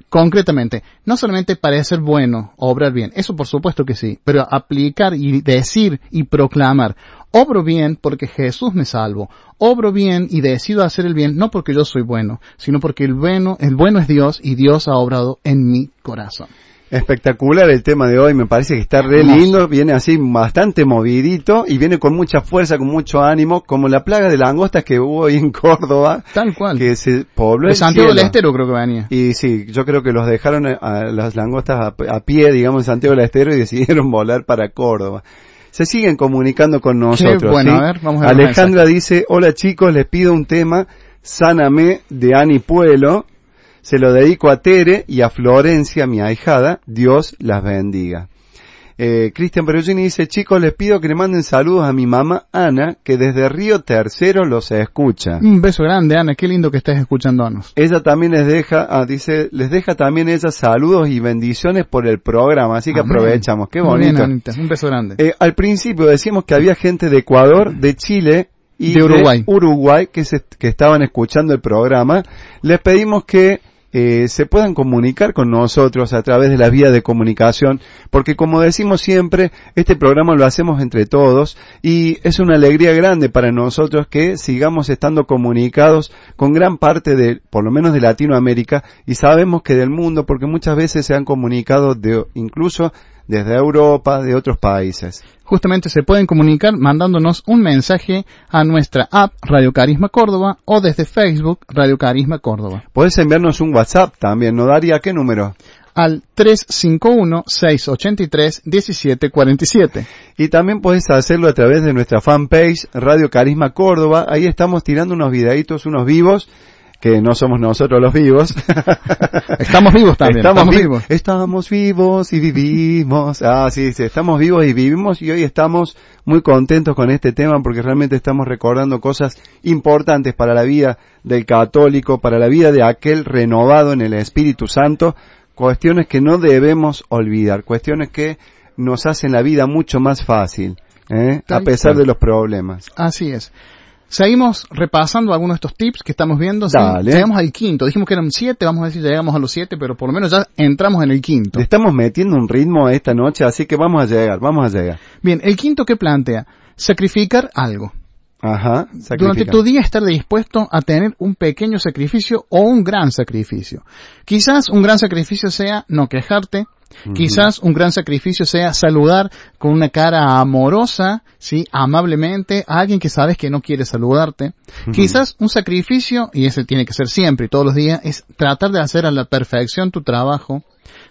Concretamente, no solamente parecer bueno, obrar bien, eso por supuesto que sí, pero aplicar y decir y proclamar, obro bien porque Jesús me salvo, obro bien y decido hacer el bien no porque yo soy bueno, sino porque el bueno, el bueno es Dios y Dios ha obrado en mi corazón.
Espectacular el tema de hoy, me parece que está re lindo, viene así bastante movidito y viene con mucha fuerza, con mucho ánimo, como la plaga de langostas que hubo ahí en Córdoba,
Tal cual.
que se pobló
de
el
Santiago del. Estero creo que venía.
Y sí, yo creo que los dejaron a, las langostas a, a pie, digamos, en Santiago del Estero y decidieron volar para Córdoba. Se siguen comunicando con nosotros.
bueno,
¿sí?
a ver, vamos a ver
Alejandra dice, hola chicos, les pido un tema, Sáname, de Ani Puelo. Se lo dedico a Tere y a Florencia, mi ahijada. Dios las bendiga. Eh, Cristian Perugini dice, chicos, les pido que le manden saludos a mi mamá Ana, que desde Río Tercero los escucha.
Un beso grande, Ana, qué lindo que estés escuchándonos.
Ella también les deja, ah, dice, les deja también ella saludos y bendiciones por el programa, así que
Amén.
aprovechamos, qué
bien,
bonito.
Un beso grande.
Eh, al principio decíamos que había gente de Ecuador, de Chile y
De Uruguay.
Uruguay que, se- que estaban escuchando el programa. Les pedimos que eh, se puedan comunicar con nosotros a través de la vía de comunicación, porque como decimos siempre, este programa lo hacemos entre todos y es una alegría grande para nosotros que sigamos estando comunicados con gran parte de, por lo menos de Latinoamérica y sabemos que del mundo, porque muchas veces se han comunicado de, incluso desde Europa, de otros países.
Justamente se pueden comunicar mandándonos un mensaje a nuestra app Radio Carisma Córdoba o desde Facebook Radio Carisma Córdoba
Puedes enviarnos un WhatsApp también, ¿no daría qué número?
al 351-683-1747.
Y también puedes hacerlo a través de nuestra fanpage Radio Carisma Córdoba. Ahí estamos tirando unos videitos, unos vivos, que no somos nosotros los vivos.
Estamos vivos también, estamos
vi-
vivos.
Estamos vivos y vivimos. Ah, sí, sí, estamos vivos y vivimos y hoy estamos muy contentos con este tema porque realmente estamos recordando cosas importantes para la vida del católico, para la vida de aquel renovado en el Espíritu Santo, cuestiones que no debemos olvidar, cuestiones que nos hacen la vida mucho más fácil, ¿eh? a pesar de los problemas.
Así es. Seguimos repasando algunos de estos tips que estamos viendo.
Dale.
Llegamos al quinto. Dijimos que eran siete, vamos a decir llegamos a los siete, pero por lo menos ya entramos en el quinto.
Le estamos metiendo un ritmo esta noche, así que vamos a llegar, vamos a llegar.
Bien, el quinto que plantea, sacrificar algo.
Ajá,
Durante
sacrifica.
tu día estar dispuesto a tener un pequeño sacrificio o un gran sacrificio. Quizás un gran sacrificio sea no quejarte, quizás un gran sacrificio sea saludar con una cara amorosa, sí, amablemente a alguien que sabes que no quiere saludarte. Quizás un sacrificio, y ese tiene que ser siempre y todos los días, es tratar de hacer a la perfección tu trabajo.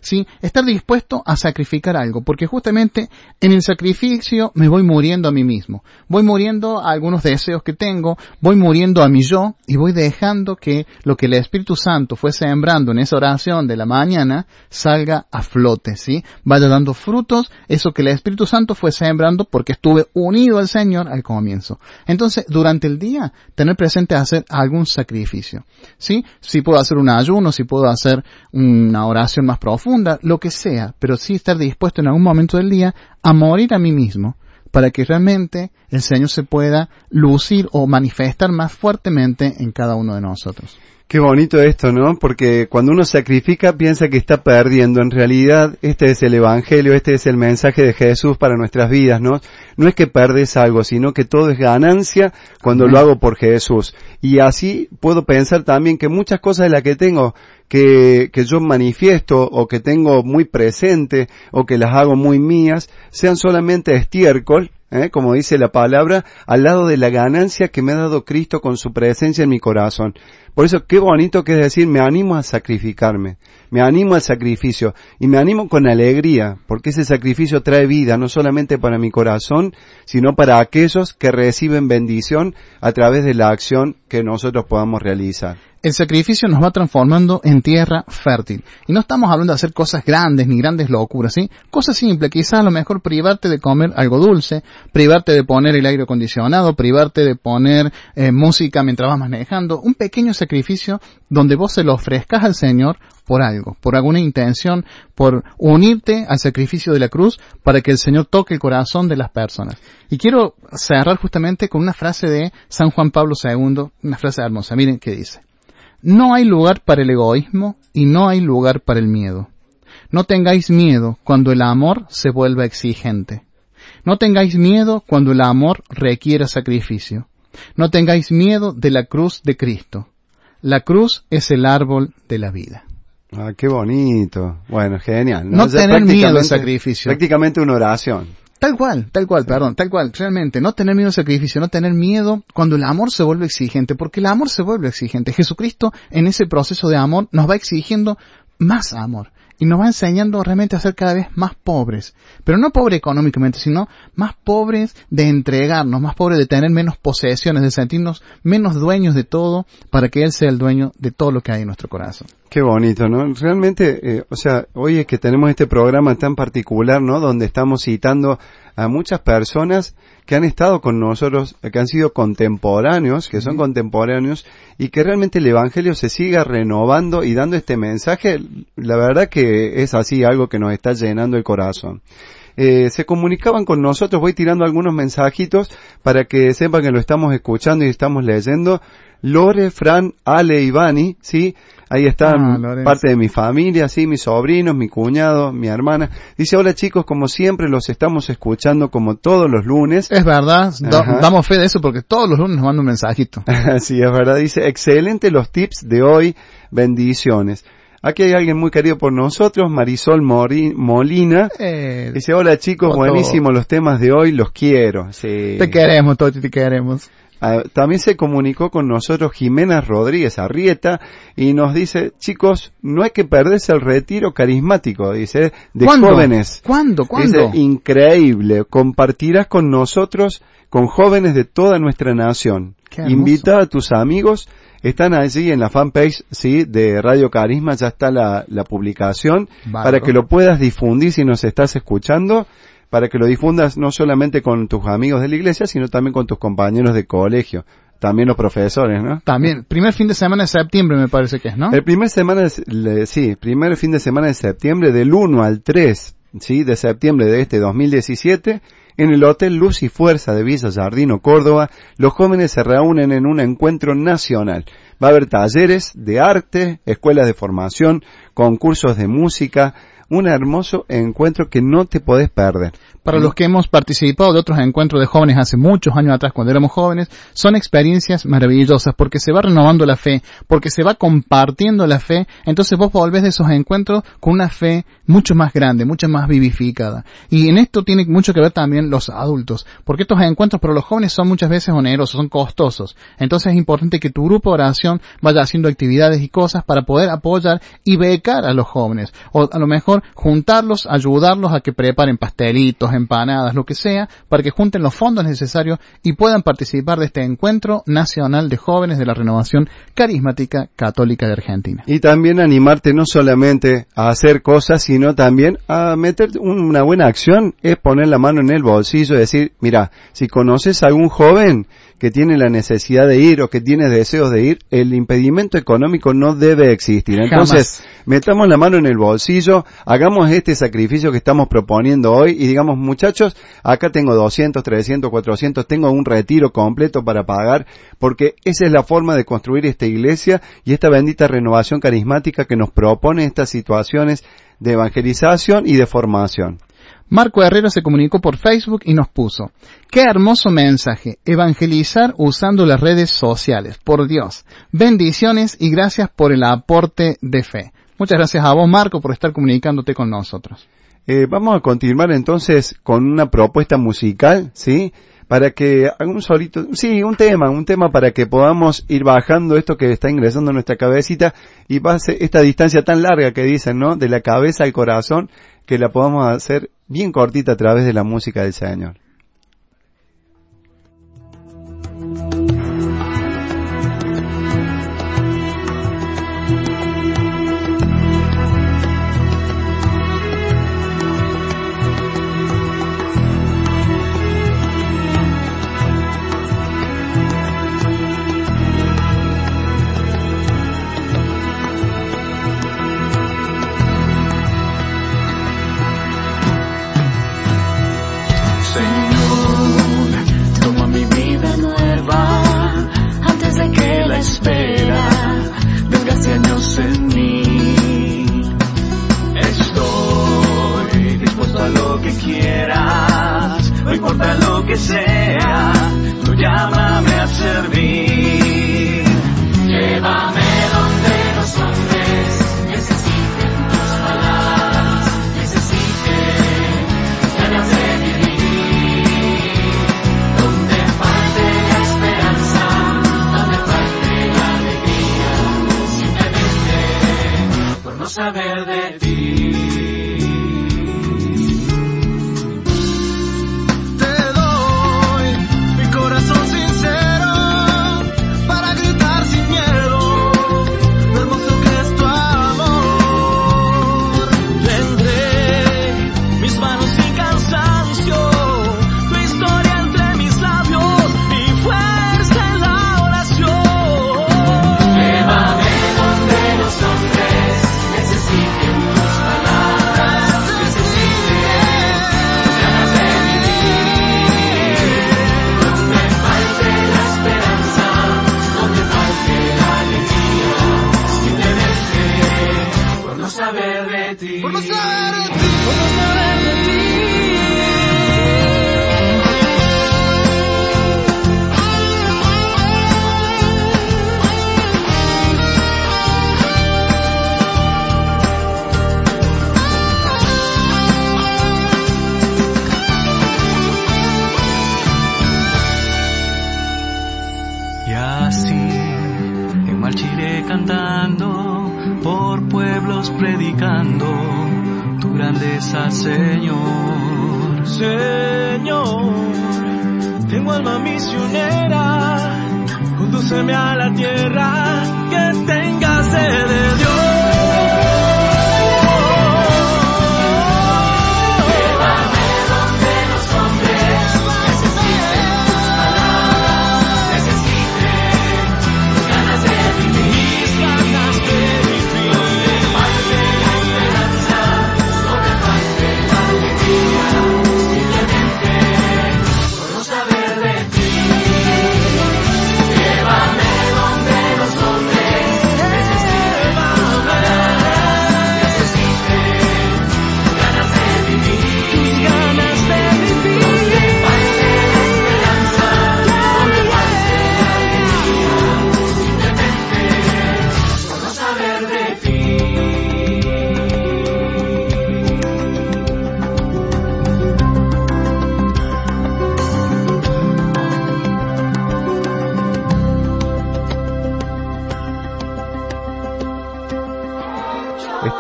¿Sí? Estar dispuesto a sacrificar algo, porque justamente en el sacrificio me voy muriendo a mí mismo, voy muriendo a algunos deseos que tengo, voy muriendo a mi yo y voy dejando que lo que el Espíritu Santo fue sembrando en esa oración de la mañana salga a flote, ¿sí? Vaya dando frutos, eso que el Espíritu Santo fue sembrando porque estuve unido al Señor al comienzo. Entonces, durante el día, tener presente hacer algún sacrificio, ¿sí? Si puedo hacer un ayuno, si puedo hacer una oración más profunda, lo que sea, pero sí estar dispuesto en algún momento del día a morir a mí mismo para que realmente el Señor se pueda lucir o manifestar más fuertemente en cada uno de nosotros.
Qué bonito esto, ¿no? Porque cuando uno sacrifica piensa que está perdiendo. En realidad, este es el Evangelio, este es el mensaje de Jesús para nuestras vidas, ¿no? No es que perdes algo, sino que todo es ganancia cuando lo hago por Jesús. Y así puedo pensar también que muchas cosas de las que tengo, que, que yo manifiesto o que tengo muy presente o que las hago muy mías, sean solamente estiércol, ¿eh? como dice la palabra, al lado de la ganancia que me ha dado Cristo con su presencia en mi corazón. Por eso qué bonito que es decir, me animo a sacrificarme, me animo al sacrificio y me animo con alegría, porque ese sacrificio trae vida no solamente para mi corazón, sino para aquellos que reciben bendición a través de la acción que nosotros podamos realizar.
El sacrificio nos va transformando en tierra fértil. Y no estamos hablando de hacer cosas grandes ni grandes locuras, ¿sí? Cosas simples, quizás a lo mejor privarte de comer algo dulce, privarte de poner el aire acondicionado, privarte de poner eh, música mientras vas manejando, un pequeño sacrificio donde vos se lo ofrezcas al Señor por algo, por alguna intención, por unirte al sacrificio de la cruz para que el Señor toque el corazón de las personas. Y quiero cerrar justamente con una frase de San Juan Pablo II, una frase hermosa. Miren qué dice. No hay lugar para el egoísmo y no hay lugar para el miedo. No tengáis miedo cuando el amor se vuelva exigente. No tengáis miedo cuando el amor requiera sacrificio. No tengáis miedo de la cruz de Cristo. La cruz es el árbol de la vida.
Ah, qué bonito. Bueno, genial.
No, tener miedo al sacrificio.
Prácticamente una oración.
Tal cual, tal cual, perdón, tal cual, realmente, no tener miedo al sacrificio, no tener miedo cuando el amor se vuelve exigente, porque el amor se vuelve exigente. Jesucristo en ese proceso de amor nos va exigiendo más amor y nos va enseñando realmente a ser cada vez más pobres, pero no pobres económicamente, sino más pobres de entregarnos, más pobres de tener menos posesiones, de sentirnos menos dueños de todo para que Él sea el dueño de todo lo que hay en nuestro corazón.
Qué bonito, ¿no? Realmente, eh, o sea, hoy que tenemos este programa tan particular, ¿no? Donde estamos citando a muchas personas que han estado con nosotros, que han sido contemporáneos, que son contemporáneos, y que realmente el Evangelio se siga renovando y dando este mensaje. La verdad que es así algo que nos está llenando el corazón. Eh, se comunicaban con nosotros, voy tirando algunos mensajitos para que sepan que lo estamos escuchando y estamos leyendo. Lore, Fran, Ale y Vani, ¿sí? Ahí están
Ah,
parte de mi familia, sí, mis sobrinos, mi cuñado, mi hermana. Dice, hola chicos, como siempre los estamos escuchando como todos los lunes.
Es verdad, damos fe de eso porque todos los lunes nos mandan un mensajito.
sí, es verdad. Dice, excelente los tips de hoy, bendiciones. Aquí hay alguien muy querido por nosotros, Marisol Mori- Molina.
Eh,
Dice, hola chicos,
Otto.
buenísimos los temas de hoy, los quiero. Sí.
Te queremos, Toti, te queremos.
Ah, también se comunicó con nosotros Jimena Rodríguez Arrieta y nos dice, chicos, no hay que perderse el retiro carismático, dice, de
¿Cuándo?
jóvenes.
¿Cuándo? ¿Cuándo?
Dice, increíble, compartirás con nosotros, con jóvenes de toda nuestra nación. Invita a tus amigos, están allí en la fanpage, sí, de Radio Carisma, ya está la, la publicación, para que lo puedas difundir si nos estás escuchando, para que lo difundas no solamente con tus amigos de la iglesia, sino también con tus compañeros de colegio, también los profesores, ¿no?
También, primer fin de semana de septiembre me parece que es, ¿no?
El primer semana, de- le- sí, primer fin de semana de septiembre, del 1 al 3, sí, de septiembre de este 2017, en el Hotel Luz y Fuerza de Villa Jardino, Córdoba, los jóvenes se reúnen en un encuentro nacional. Va a haber talleres de arte, escuelas de formación, concursos de música, un hermoso encuentro que no te podés perder.
Para los que hemos participado de otros encuentros de jóvenes hace muchos años atrás cuando éramos jóvenes, son experiencias maravillosas porque se va renovando la fe, porque se va compartiendo la fe, entonces vos volvés de esos encuentros con una fe mucho más grande, mucho más vivificada. Y en esto tiene mucho que ver también los adultos, porque estos encuentros para los jóvenes son muchas veces onerosos, son costosos. Entonces es importante que tu grupo de oración vaya haciendo actividades y cosas para poder apoyar y becar a los jóvenes. O a lo mejor juntarlos, ayudarlos a que preparen pastelitos, empanadas, lo que sea, para que junten los fondos necesarios y puedan participar de este encuentro nacional de jóvenes de la renovación carismática católica de Argentina.
Y también animarte no solamente a hacer cosas, sino también a meter una buena acción, es poner la mano en el bolsillo y decir, mira, si conoces a algún joven que tiene la necesidad de ir o que tiene deseos de ir, el impedimento económico no debe existir. Entonces, metamos la mano en el bolsillo, hagamos este sacrificio que estamos proponiendo hoy y digamos, muchachos, acá tengo 200, 300, 400, tengo un retiro completo para pagar, porque esa es la forma de construir esta iglesia y esta bendita renovación carismática que nos propone estas situaciones de evangelización y de formación.
Marco Herrero se comunicó por Facebook y nos puso, qué hermoso mensaje, evangelizar usando las redes sociales, por Dios. Bendiciones y gracias por el aporte de fe. Muchas gracias a vos, Marco, por estar comunicándote con nosotros.
Eh, vamos a continuar entonces con una propuesta musical, ¿sí? Para que un solito, sí, un tema, un tema para que podamos ir bajando esto que está ingresando en nuestra cabecita y pase esta distancia tan larga que dicen, ¿no? De la cabeza al corazón, que la podamos hacer bien cortita a través de la música del Señor.
que
sea, tú llámame a servir. Llévame donde los hombres necesiten tus palabras, necesiten ganas de vivir.
Donde falte la esperanza, donde falte la alegría, simplemente por no saber de ti. Señor.
Señor, tengo alma misionera, condúceme a la tierra que tenga sed de Dios.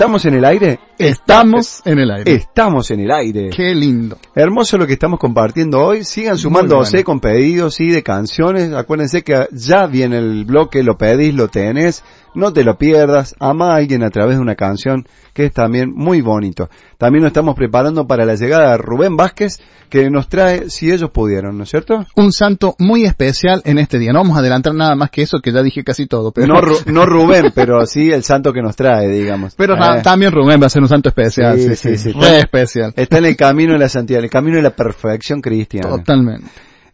¿Estamos en el aire?
Estamos en el aire.
Estamos en el aire.
Qué lindo.
Hermoso lo que estamos compartiendo hoy. Sigan sumándose
bueno.
con pedidos y de canciones. Acuérdense que ya viene el bloque, lo pedís, lo tenés. No te lo pierdas. Ama a alguien a través de una canción que es también muy bonito. También nos estamos preparando para la llegada de Rubén Vázquez que nos trae Si ellos pudieron, ¿no es cierto?
Un santo muy especial en este día. No vamos a adelantar nada más que eso, que ya dije casi todo. Pero,
No, Ru- no Rubén, pero sí el santo que nos trae, digamos.
pero
Eh,
también Rubén va a ser un santo especial.
Sí,
Sí,
sí,
sí,
sí.
Re especial.
Está en el camino de la santidad, en el camino de la perfección cristiana.
Totalmente.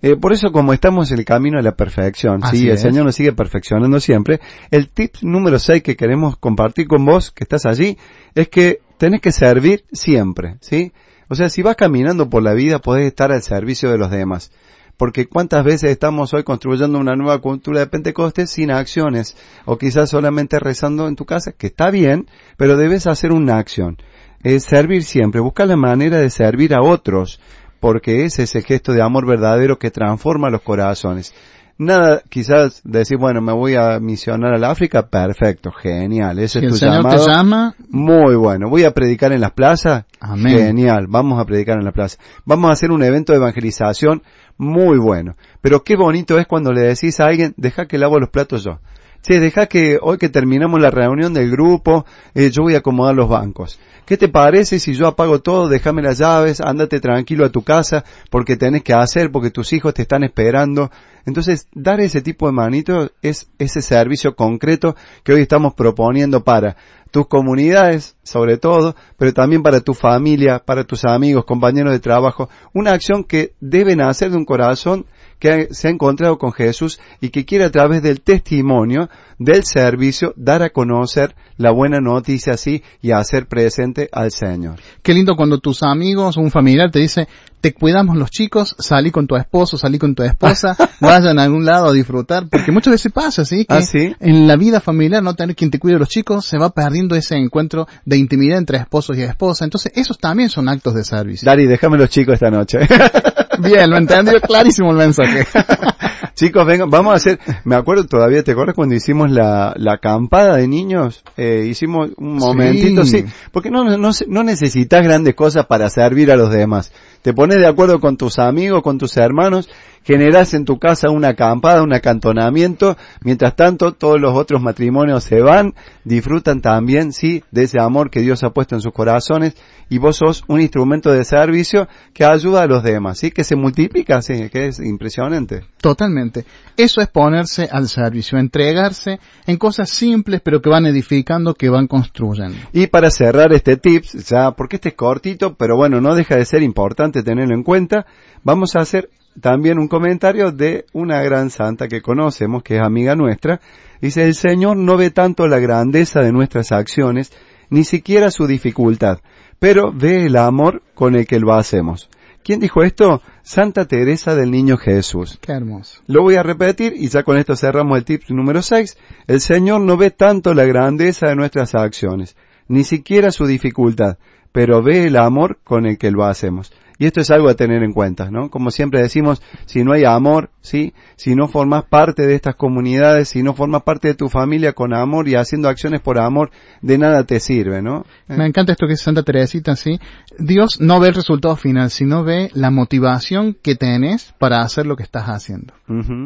Eh, por eso, como estamos en el camino de la perfección,
Así
sí, el
es.
Señor nos sigue perfeccionando siempre, el tip número 6 que queremos compartir con vos, que estás allí, es que tenés que servir siempre, ¿sí? O sea, si vas caminando por la vida, podés estar al servicio de los demás. Porque cuántas veces estamos hoy construyendo una nueva cultura de Pentecostés sin acciones, o quizás solamente rezando en tu casa, que está bien, pero debes hacer una acción. Es servir siempre, buscar la manera de servir a otros, porque ese es el gesto de amor verdadero que transforma los corazones. Nada, quizás decir, bueno, me voy a misionar al África, perfecto, genial, ese
Si
es
el
tu
Señor
llamado.
te llama,
Muy bueno. Voy a predicar en las plazas.
Amén.
Genial. Vamos a predicar en la plaza. Vamos a hacer un evento de evangelización muy bueno. Pero qué bonito es cuando le decís a alguien, deja que lavo los platos yo. Che, deja que hoy que terminamos la reunión del grupo, eh, yo voy a acomodar los bancos. ¿Qué te parece si yo apago todo, déjame las llaves, ándate tranquilo a tu casa, porque tenés que hacer, porque tus hijos te están esperando? Entonces, dar ese tipo de manito es ese servicio concreto que hoy estamos proponiendo para tus comunidades, sobre todo, pero también para tu familia, para tus amigos, compañeros de trabajo. Una acción que debe nacer de un corazón que se ha encontrado con Jesús y que quiere a través del testimonio, del servicio, dar a conocer la buena noticia así y hacer presente al Señor.
qué lindo cuando tus amigos o un familiar te dice, te cuidamos los chicos, salí con tu esposo, salí con tu esposa, vayan a algún lado a disfrutar, porque muchas veces pasa, ¿sí? Que
¿Ah, sí?
en la vida familiar no tener quien te cuide los chicos, se va perdiendo ese encuentro de intimidad entre esposos y esposa. Entonces, esos también son actos de servicio.
Dari, déjame los chicos esta noche.
Bien, lo entendió clarísimo el mensaje.
Chicos, vengan, vamos a hacer, me acuerdo todavía, ¿te acuerdas cuando hicimos la, la acampada de niños? Eh, hicimos un momentito, sí,
Sí.
porque no, no, no necesitas grandes cosas para servir a los demás. Te pones de acuerdo con tus amigos, con tus hermanos, generás en tu casa una acampada, un acantonamiento, mientras tanto todos los otros matrimonios se van, disfrutan también, sí, de ese amor que Dios ha puesto en sus corazones, y vos sos un instrumento de servicio que ayuda a los demás, sí, que se multiplica, sí, que es impresionante.
Totalmente. Eso es ponerse al servicio, entregarse en cosas simples pero que van edificando, que van construyendo.
Y para cerrar este tips, ya, porque este es cortito, pero bueno, no deja de ser importante tenerlo en cuenta, vamos a hacer también un comentario de una gran santa que conocemos, que es amiga nuestra. Dice, el Señor no ve tanto la grandeza de nuestras acciones, ni siquiera su dificultad, pero ve el amor con el que lo hacemos. ¿Quién dijo esto? Santa Teresa del Niño Jesús.
Qué hermoso.
Lo voy a repetir y ya con esto cerramos el tip número 6. El Señor no ve tanto la grandeza de nuestras acciones, ni siquiera su dificultad, pero ve el amor con el que lo hacemos. Y esto es algo a tener en cuenta, ¿no? Como siempre decimos, si no hay amor, ¿sí? Si no formas parte de estas comunidades, si no formas parte de tu familia con amor y haciendo acciones por amor, de nada te sirve, ¿no?
Me encanta esto que dice Santa Teresita, sí. Dios no ve el resultado final, sino ve la motivación que tenés para hacer lo que estás haciendo.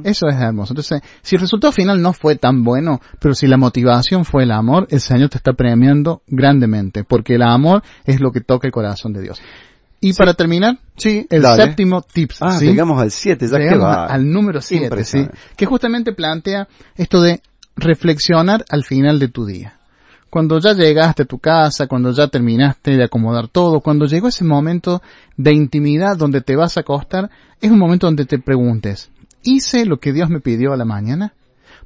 Eso es hermoso. Entonces, si el resultado final no fue tan bueno, pero si la motivación fue el amor, el Señor te está premiando grandemente, porque el amor es lo que toca el corazón de Dios. Y para terminar,
Sí,
el
dale.
séptimo tips,
Ah,
¿sí?
llegamos al 7, ya que va.
al número 7, ¿sí?
Impresionante.
que justamente plantea esto de reflexionar al final de tu día. Cuando ya llegaste a tu casa, cuando ya terminaste de acomodar todo, cuando llegó ese momento de intimidad donde te vas a acostar, es un momento donde te preguntes, ¿hice lo que Dios me pidió a la mañana?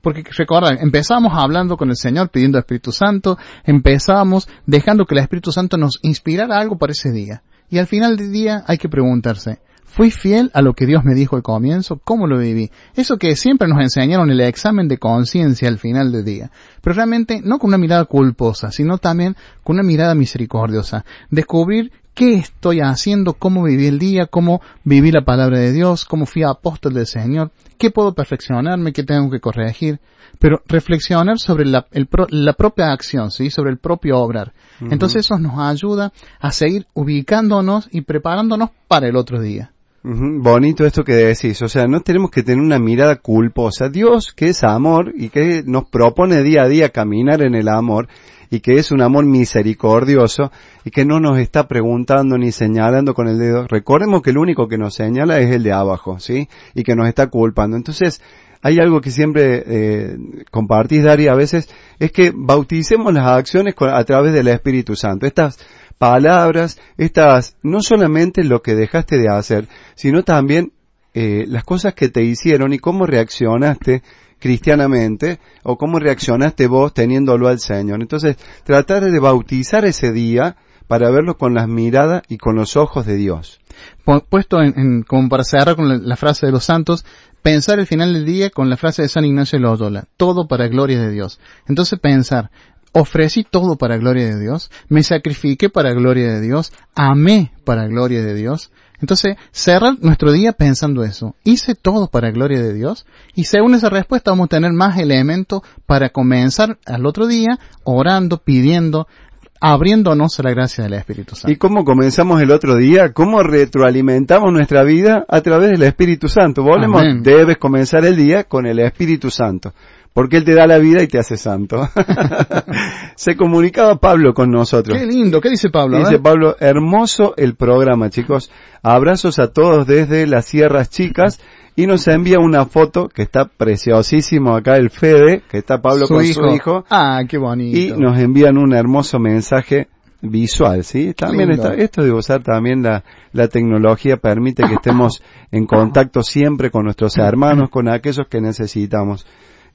Porque recuerda, empezamos hablando con el Señor pidiendo al Espíritu Santo, empezamos dejando que el Espíritu Santo nos inspirara algo para ese día. Y al final del día hay que preguntarse, ¿fui fiel a lo que Dios me dijo al comienzo? ¿Cómo lo viví? Eso que siempre nos enseñaron en el examen de conciencia al final del día. Pero realmente no con una mirada culposa, sino también con una mirada misericordiosa. Descubrir qué estoy haciendo, cómo viví el día, cómo viví la palabra de Dios, cómo fui apóstol del Señor, qué puedo perfeccionarme, qué tengo que corregir, pero reflexionar sobre la, la propia acción, ¿sí? sobre el propio obrar. Entonces eso nos ayuda a seguir ubicándonos y preparándonos para el otro día.
Bonito esto que decís, o sea, no tenemos que tener una mirada culposa. Dios, que es amor y que nos propone día a día caminar en el amor y que es un amor misericordioso y que no nos está preguntando ni señalando con el dedo. Recordemos que el único que nos señala es el de abajo, ¿sí? Y que nos está culpando. Entonces, hay algo que siempre eh, compartís, Dari, a veces, es que bauticemos las acciones a través del Espíritu Santo. Estas palabras, estas, no solamente lo que dejaste de hacer, sino también eh, las cosas que te hicieron y cómo reaccionaste cristianamente o cómo reaccionaste vos teniéndolo al Señor. Entonces, tratar de bautizar ese día para verlo con las miradas y con los ojos de Dios.
Pu- Puesto en, en- como para cerrar con la, la frase de los santos, pensar el final del día con la frase de San Ignacio de Loyola, todo para gloria de Dios. Entonces pensar, ofrecí todo para gloria de Dios, me sacrifiqué para gloria de Dios, amé para gloria de Dios. Entonces, cerrar nuestro día pensando eso. Hice todo para gloria de Dios. Y según esa respuesta vamos a tener más elementos para comenzar al otro día orando, pidiendo, abriéndonos a la gracia del Espíritu Santo.
¿Y cómo comenzamos el otro día? ¿Cómo retroalimentamos nuestra vida a través del Espíritu Santo? Volvemos, debes comenzar el día con el Espíritu Santo. Porque Él te da la vida y te hace santo. Se comunicaba Pablo con nosotros.
Qué lindo, ¿qué dice Pablo?
Dice. Pablo, hermoso el programa, chicos. Abrazos a todos desde las Sierras Chicas. Y nos envía una foto que está preciosísimo acá el Fede, que está Pablo con su hijo.
Ah, qué bonito.
Y nos envían un hermoso mensaje visual, ¿sí? También está, esto de usar también la, la tecnología permite que estemos en contacto siempre con nuestros hermanos, con aquellos que necesitamos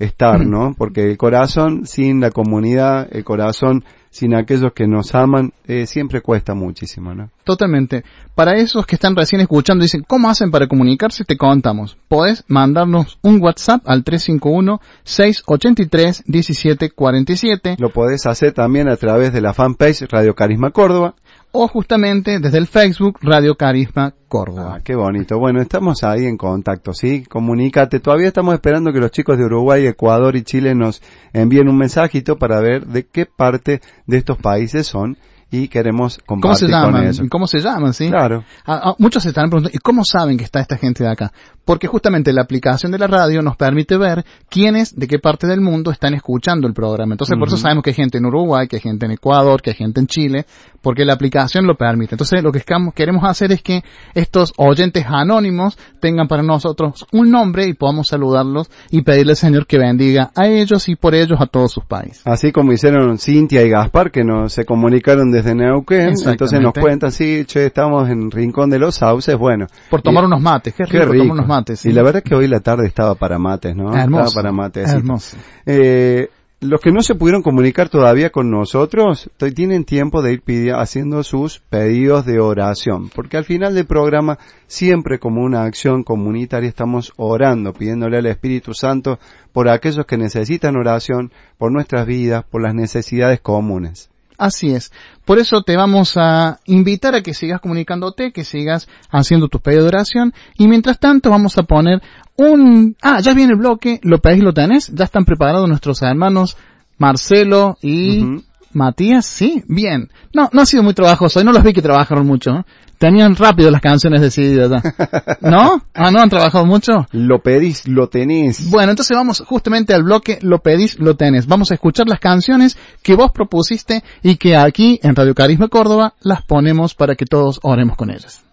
estar, ¿no? Porque el corazón sin la comunidad, el corazón sin aquellos que nos aman, eh, siempre cuesta muchísimo, ¿no?
Totalmente. Para esos que están recién escuchando y dicen, ¿cómo hacen para comunicarse? Te contamos. Podés mandarnos un WhatsApp al 351-683-1747
Lo podés hacer también a través de la fanpage Radio Carisma Córdoba.
O justamente desde el Facebook Radio Carisma Córdoba.
Ah, qué bonito. Bueno, estamos ahí en contacto, ¿sí? Comunícate. Todavía estamos esperando que los chicos de Uruguay, Ecuador y Chile nos envíen un mensajito para ver de qué parte de estos países son y queremos
¿Cómo
compartir
se
con
llaman?
ellos.
¿Y ¿Cómo se llaman? ¿Sí?
Claro.
A- a- muchos se están preguntando, ¿y cómo saben que está esta gente de acá? Porque justamente la aplicación de la radio nos permite ver quiénes de qué parte del mundo están escuchando el programa. Entonces, por eso sabemos que hay gente en Uruguay, que hay gente en Ecuador, que hay gente en Chile, porque la aplicación lo permite. Entonces, lo que queremos hacer es que estos oyentes anónimos tengan para nosotros un nombre y podamos saludarlos y pedirle al Señor que bendiga a ellos y por ellos a todos sus países.
Así como hicieron Cintia y Gaspar, que nos se comunicaron desde Neuquén,
Exactamente.
entonces nos cuentan, sí, che, estamos en Rincón de los Sauces, bueno.
Por tomar
Y-
unos mates, qué rico,
Qué rico.
tomar unos mates. sí.
Y la verdad que hoy la tarde estaba para mates, ¿no?
Hermoso,
Estaba para mates.
hermoso.
Eh, los que no se pudieron comunicar todavía con nosotros, tienen tiempo de ir haciendo sus pedidos de oración, porque al final del programa, siempre como una acción comunitaria, estamos orando, pidiéndole al Espíritu Santo por aquellos que necesitan oración, por nuestras vidas, por las necesidades comunes.
Así es. Por eso te vamos a invitar a que sigas comunicándote, que sigas haciendo tus pedidos de oración. Y mientras tanto vamos a poner un... Ah, ya viene el bloque. ¿Lo pedís, lo tenés? Ya están preparados nuestros hermanos Marcelo y. Matías. Sí, bien. No, no ha sido muy trabajoso. Hoy no los vi que trabajaron mucho. ¿no? Tenían rápido las canciones decididas ya. ¿No? Ah, ¿no han trabajado mucho?
Lo pedís, lo tenés.
Bueno, entonces vamos justamente al bloque Lo pedís, lo tenés. Vamos a escuchar las canciones que vos propusiste y que aquí en Radio Carisma Córdoba las ponemos para que todos oremos con ellas.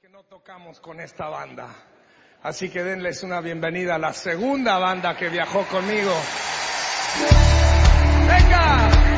que no tocamos con esta banda. Así que denles una bienvenida a la segunda banda que viajó conmigo. ¡Venga!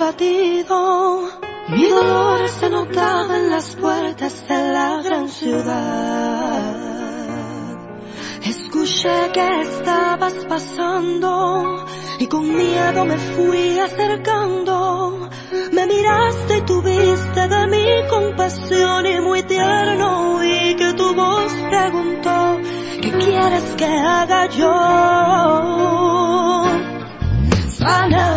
abatido. Mi dolor se notaba en las puertas de la gran ciudad. Escuché que estabas pasando y con miedo me fui acercando. Me miraste y tuviste de mi compasión y muy tierno y que tu voz preguntó, ¿qué quieres que haga yo? Sana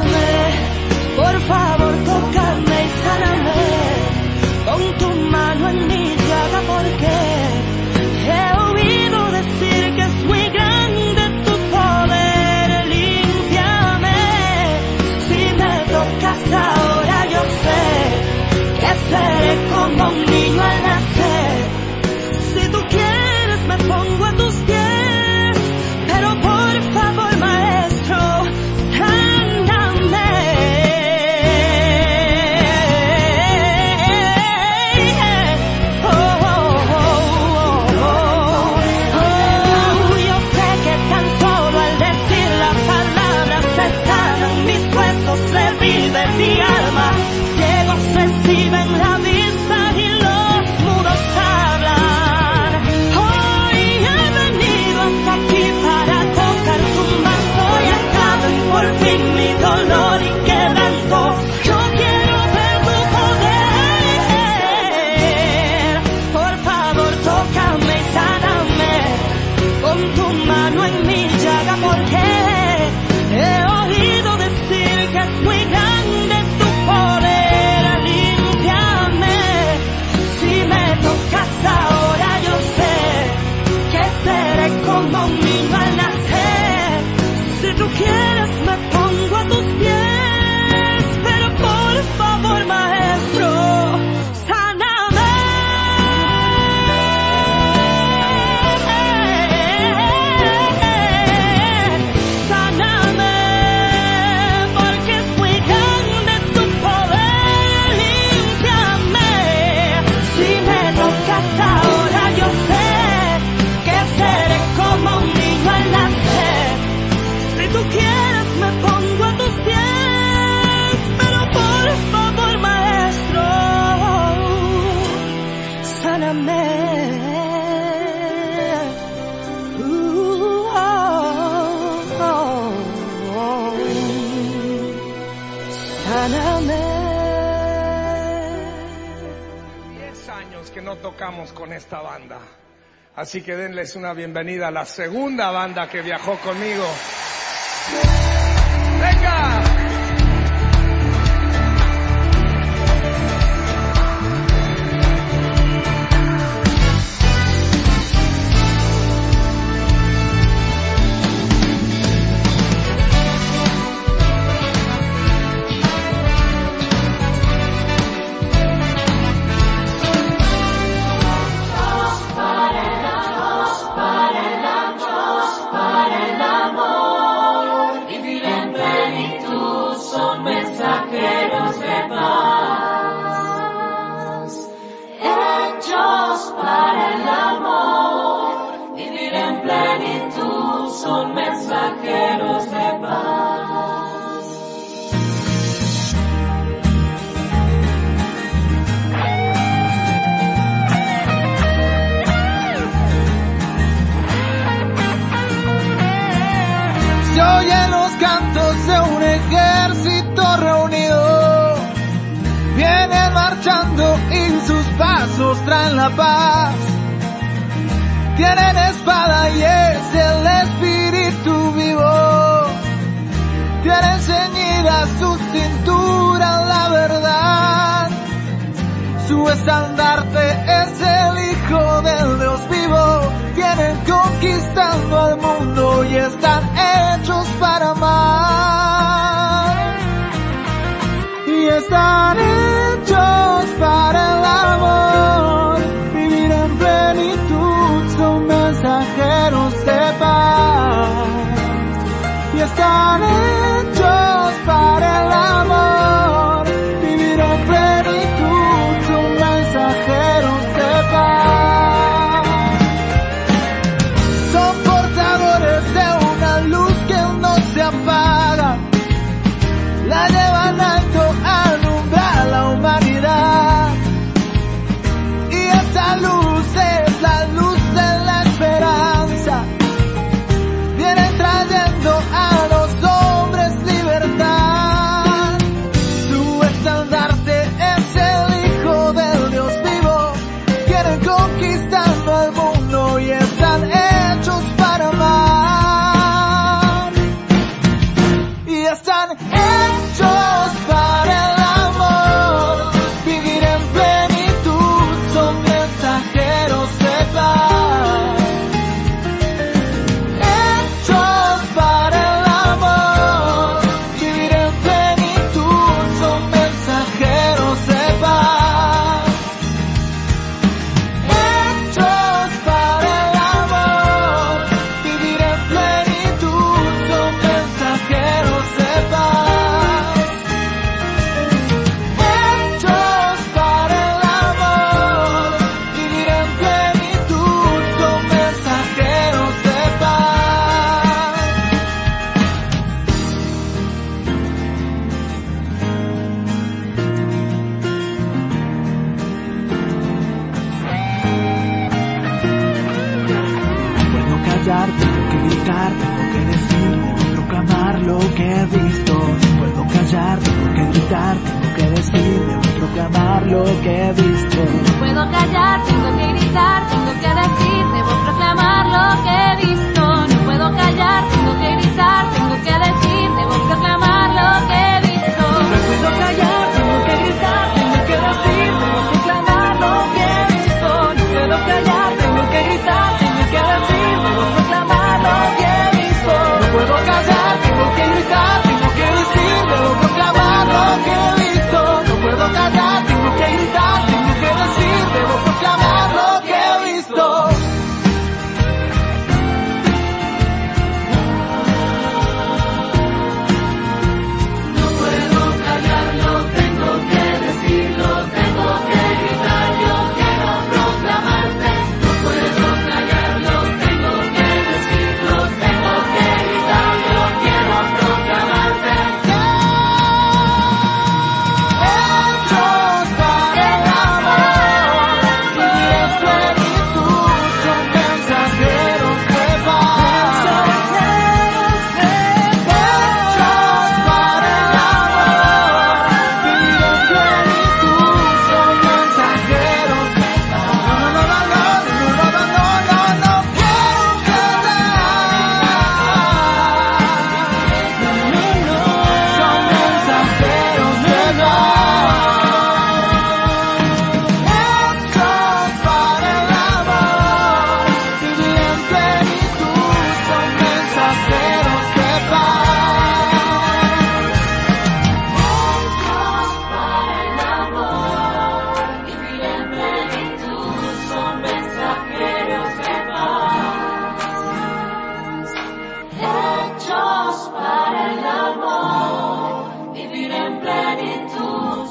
在光梦里。con
esta banda. Así que denles una bienvenida a la segunda banda que viajó conmigo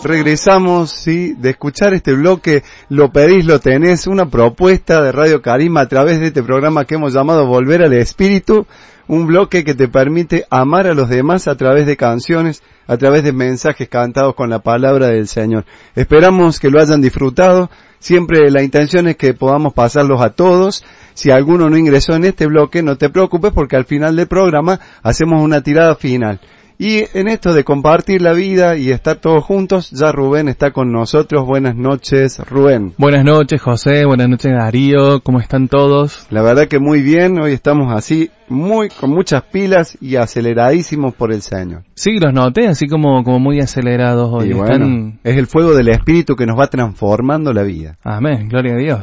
Regresamos, sí, de escuchar este bloque, lo pedís, lo tenés, una propuesta de Radio Carisma a través de este programa que hemos llamado Volver al Espíritu, un bloque que te permite amar a los demás a través de canciones, a través de mensajes cantados con la palabra del Señor. Esperamos que lo hayan disfrutado, siempre la intención es que podamos pasarlos a todos. Si alguno no ingresó en este bloque, no te preocupes porque al final del programa hacemos una tirada final. Y en esto de compartir la vida y estar todos juntos, ya Rubén está con nosotros. Buenas noches, Rubén.
Buenas noches, José. Buenas noches, Darío. ¿Cómo están todos?
La verdad que muy bien, hoy estamos así, muy, con muchas pilas y aceleradísimos por el Señor.
Sí, los noté así como, como muy acelerados hoy.
y bueno,
Están...
es el fuego del Espíritu que nos va transformando la vida.
Amén, gloria a Dios.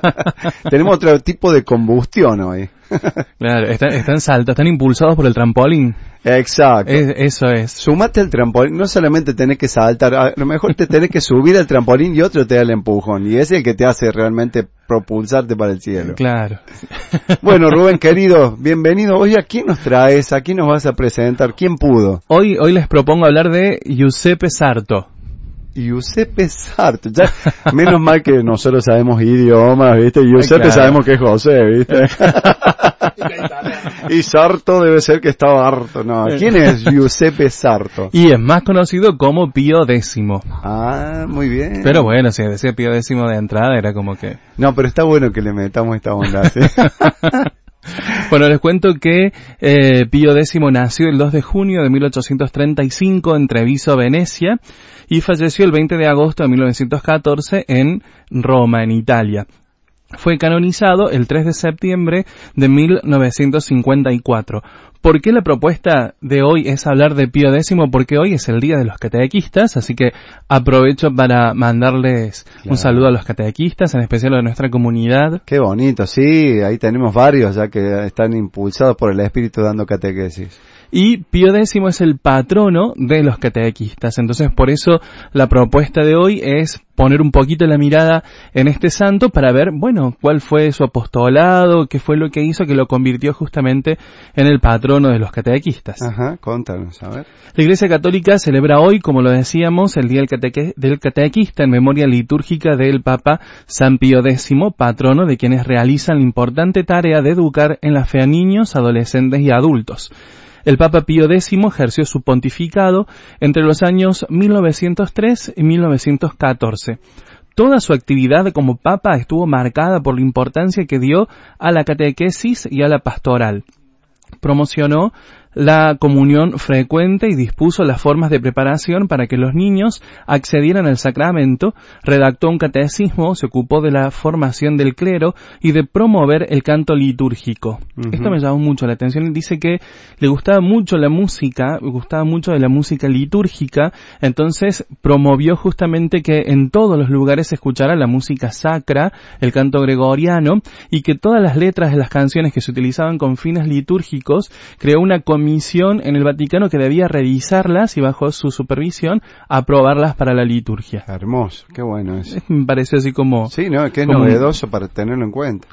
Tenemos otro tipo de combustión hoy.
claro, están, están saltos, están impulsados por el trampolín.
Exacto.
Es- eso es.
Sumate al trampolín, no solamente tenés que saltar, a lo mejor te tenés que subir al trampolín y otro te da el empujón, y es el que te hace realmente propulsarte para el cielo.
Claro.
Bueno, Rubén querido, bienvenido. Hoy, ¿a quién nos traes? ¿A quién nos vas a presentar? ¿Quién pudo?
Hoy, hoy les propongo hablar de Giuseppe Sarto.
Giuseppe Sarto. Ya, menos mal que nosotros sabemos idiomas, ¿viste? Giuseppe
Claro.
sabemos que es José, ¿viste? y Sarto debe ser que estaba harto. No, ¿quién es Giuseppe Sarto?
Y es más conocido como Pío X.
Ah, muy bien.
Pero bueno, si decía Pío X de entrada era como que...
No, pero está bueno que le metamos esta onda, ¿sí?
Bueno, les cuento que eh, Pío X nació el 2 de junio de 1835 en Treviso, Venecia, y falleció el 20 de agosto de 1914 en Roma, en Italia. Fue canonizado el 3 de septiembre de 1954. ¿Por qué la propuesta de hoy es hablar de Pío X? Porque hoy es el día de los catequistas, así que aprovecho para mandarles
Claro.
un saludo a los catequistas, en especial a nuestra comunidad.
Qué bonito, sí, ahí tenemos varios ya que están impulsados por el Espíritu dando catequesis.
Y Pío X es el patrono de los catequistas. Entonces, por eso la propuesta de hoy es poner un poquito la mirada en este santo para ver, bueno, cuál fue su apostolado, qué fue lo que hizo que lo convirtió justamente en el patrono de los catequistas.
Ajá, contanos, a ver.
La Iglesia Católica celebra hoy, como lo decíamos, el Día del, Cateque- del Catequista en memoria litúrgica del Papa San Pío X, patrono de quienes realizan la importante tarea de educar en la fe a niños, adolescentes y adultos. El Papa Pío X ejerció su pontificado entre los años 1903 y 1914. Toda su actividad como papa estuvo marcada por la importancia que dio a la catequesis y a la pastoral promocionó la comunión frecuente y dispuso las formas de preparación para que los niños accedieran al sacramento, redactó un catecismo, se ocupó de la formación del clero y de promover el canto litúrgico. Esto me llamó mucho la atención. Dice que le gustaba mucho la música, gustaba mucho de la música litúrgica, entonces promovió justamente que en todos los lugares se escuchara la música sacra, el canto gregoriano, y que todas las letras de las canciones que se utilizaban con fines litúrgicos, creó una comisión en el Vaticano que debía revisarlas y bajo su supervisión aprobarlas para la liturgia.
Hermoso, qué bueno es.
Me pareció así como...
Sí, ¿no? Que es
como-
novedoso para tenerlo en cuenta.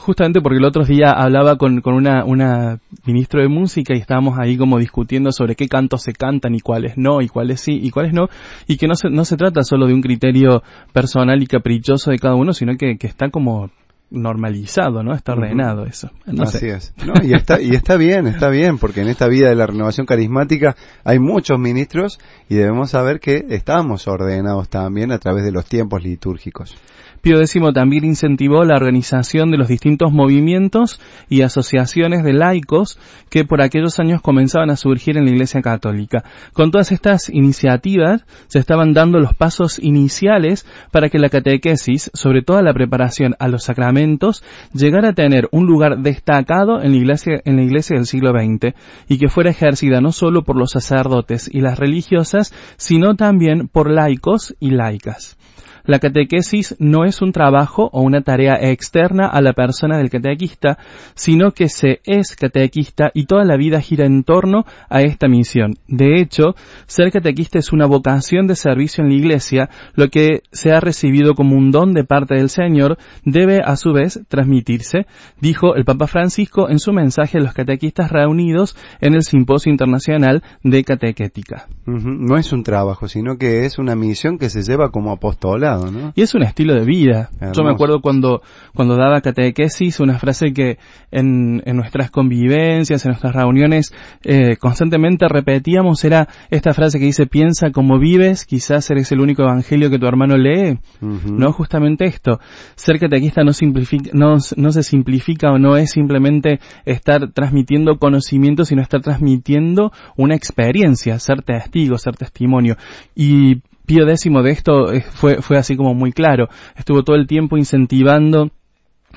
Justamente porque el otro día hablaba con, con una, una ministro de música y estábamos ahí como discutiendo sobre qué cantos se cantan y cuáles no, y cuáles sí y cuáles no, y que no se, no se trata solo de un criterio personal y caprichoso de cada uno, sino que, que está como normalizado, ¿no? Está ordenado eso. No
Así
sé.
es. No, y está, y está bien, está bien, porque en esta vida de la renovación carismática hay muchos ministros y debemos saber que estamos ordenados también a través de los tiempos litúrgicos.
Pío X también incentivó la organización de los distintos movimientos y asociaciones de laicos que por aquellos años comenzaban a surgir en la Iglesia Católica. Con todas estas iniciativas se estaban dando los pasos iniciales para que la catequesis, sobre todo la preparación a los sacramentos, llegara a tener un lugar destacado en la Iglesia, en la iglesia del siglo XX y que fuera ejercida no solo por los sacerdotes y las religiosas, sino también por laicos y laicas. La catequesis no es un trabajo o una tarea externa a la persona del catequista, sino que se es catequista y toda la vida gira en torno a esta misión. De hecho, ser catequista es una vocación de servicio en la iglesia, lo que se ha recibido como un don de parte del Señor debe a su vez transmitirse, dijo el Papa Francisco en su mensaje a los catequistas reunidos en el Simposio Internacional de Catequética.
No es un trabajo, sino que es una misión que se lleva como apostolado, ¿no?
Y es un estilo de vida.
Hermoso.
Yo me acuerdo cuando, cuando daba catequesis, una frase que en, en nuestras convivencias, en nuestras reuniones, eh, constantemente repetíamos era esta frase que dice, piensa como vives, quizás eres el único evangelio que tu hermano lee.
Ujú.
No, justamente esto. Ser catequista no, simplifica, no, no se simplifica o no es simplemente estar transmitiendo conocimiento, sino estar transmitiendo una experiencia, ser testigo, ser testimonio. Y Pío X de esto eh, fue, fue así como muy claro. Estuvo todo el tiempo incentivando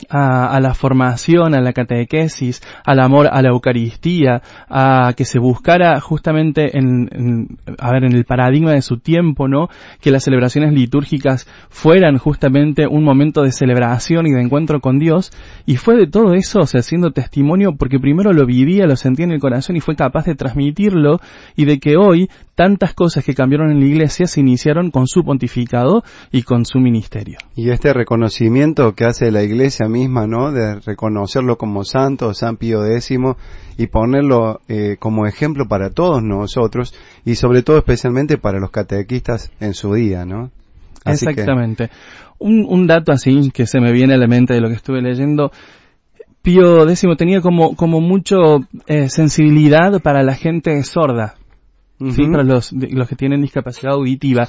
a, la formación, a la catequesis, al amor a la Eucaristía, a que se buscara justamente en, en- a ver, en el paradigma de su tiempo, ¿no? Que las celebraciones litúrgicas fueran justamente un momento de celebración y de encuentro con Dios, y fue de todo eso, o sea, siendo testimonio, porque primero lo vivía, lo sentía en el corazón y fue capaz de transmitirlo, y de que hoy tantas cosas que cambiaron en la iglesia se iniciaron con su pontificado y con su ministerio.
Y este reconocimiento que hace la iglesia misma, ¿no? De reconocerlo como santo, San Pío X, y ponerlo eh, como ejemplo para todos nosotros, y sobre todo especialmente para los catequistas en su día, ¿no? Así que-
Exactamente. Un, un dato así que se me viene a la mente de lo que estuve leyendo. Pío X tenía como, como mucho eh, sensibilidad para la gente sorda, ¿sí?
Ujú.
para los, los que tienen discapacidad auditiva.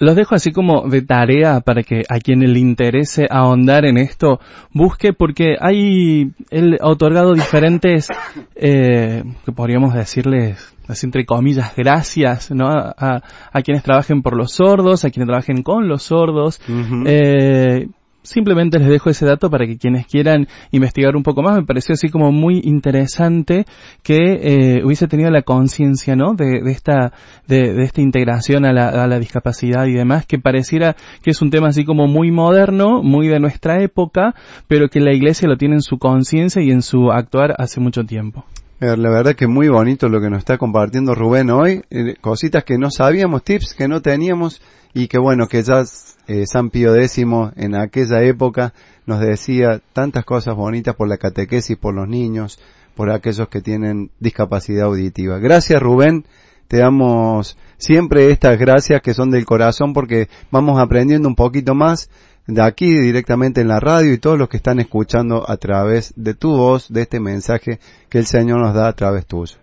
Los dejo así como de tarea para que a quien le interese ahondar en esto busque porque hay él ha otorgado diferentes eh, que podríamos decirles así entre comillas gracias no a, a- a quienes trabajen por los sordos a quienes trabajen con los sordos eh, simplemente les dejo ese dato para que quienes quieran investigar un poco más, me pareció así como muy interesante que eh, hubiese tenido la conciencia, ¿no? De, de esta de, de esta integración a la, a la discapacidad y demás, que pareciera que es un tema así como muy moderno, muy de nuestra época, pero que la Iglesia lo tiene en su conciencia y en su actuar hace mucho tiempo.
Eh, La verdad que muy bonito lo que nos está compartiendo Rubén hoy, eh, cositas que no sabíamos, tips que no teníamos y que bueno, que ya eh, San Pío X en aquella época nos decía tantas cosas bonitas por la catequesis, por los niños, por aquellos que tienen discapacidad auditiva. Gracias Rubén, te damos siempre estas gracias que son del corazón porque vamos aprendiendo un poquito más de aquí directamente en la radio y todos los que están escuchando a través de tu voz, de este mensaje que el Señor nos da a través tuyo.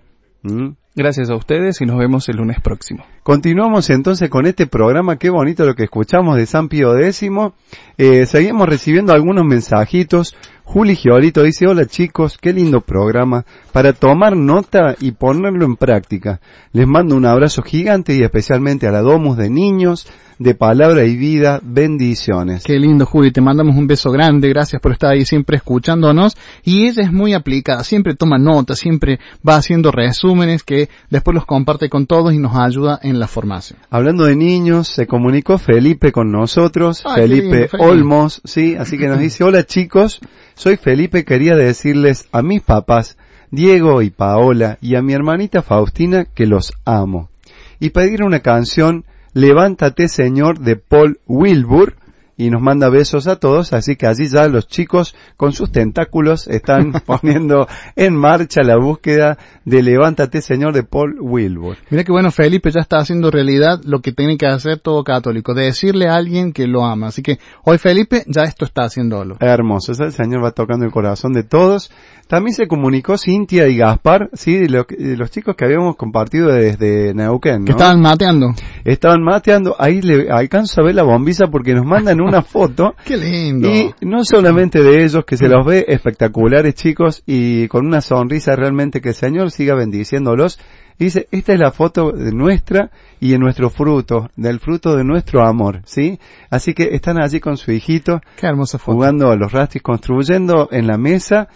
¿Mm?
Gracias a ustedes y nos vemos el lunes próximo.
Continuamos entonces con este programa, qué bonito lo que escuchamos de San Pío X. Eh, seguimos recibiendo algunos mensajitos. Juli Giolito dice, hola chicos, qué lindo programa, para tomar nota y ponerlo en práctica. Les mando un abrazo gigante y especialmente a la Domus de Niños, de Palabra y Vida, bendiciones.
Qué lindo, Juli. Te mandamos un beso grande. Gracias por estar ahí siempre escuchándonos. Y ella es muy aplicada. Siempre toma notas, siempre va haciendo resúmenes que después los comparte con todos y nos ayuda en la formación.
Hablando de niños, se comunicó Felipe con nosotros,
Ay,
Felipe
lindo, Felipe.
Olmos, sí, así que nos dice, hola chicos, soy Felipe, quería decirles a mis papás, Diego y Paola, y a mi hermanita Faustina que los amo. Y pedir una canción, Levántate Señor, de Paul Wilbur, y nos manda besos a todos, así que allí ya los chicos con sus tentáculos están poniendo en marcha la búsqueda de Levántate Señor de Paul Wilbur.
Mira que bueno, Felipe ya está haciendo realidad lo que tiene que hacer todo católico, de decirle a alguien que lo ama. Así que hoy Felipe ya esto está haciéndolo.
Hermoso, el Señor va tocando el corazón de todos. También se comunicó Cintia y Gaspar, sí, lo que- los chicos que habíamos compartido desde Neuquén,
Que
¿no?
estaban mateando.
Estaban mateando, ahí le alcanzo a ver la bombiza porque nos mandan una foto.
Qué lindo.
Y no solamente de ellos, que se los ve espectaculares chicos y con una sonrisa realmente que el Señor siga bendiciéndolos. Y dice, esta es la foto de nuestra y de nuestro fruto, del fruto de nuestro amor, ¿sí? Así que están allí con su hijito,
Qué hermosa foto.
jugando a los rastis, construyendo en la mesa,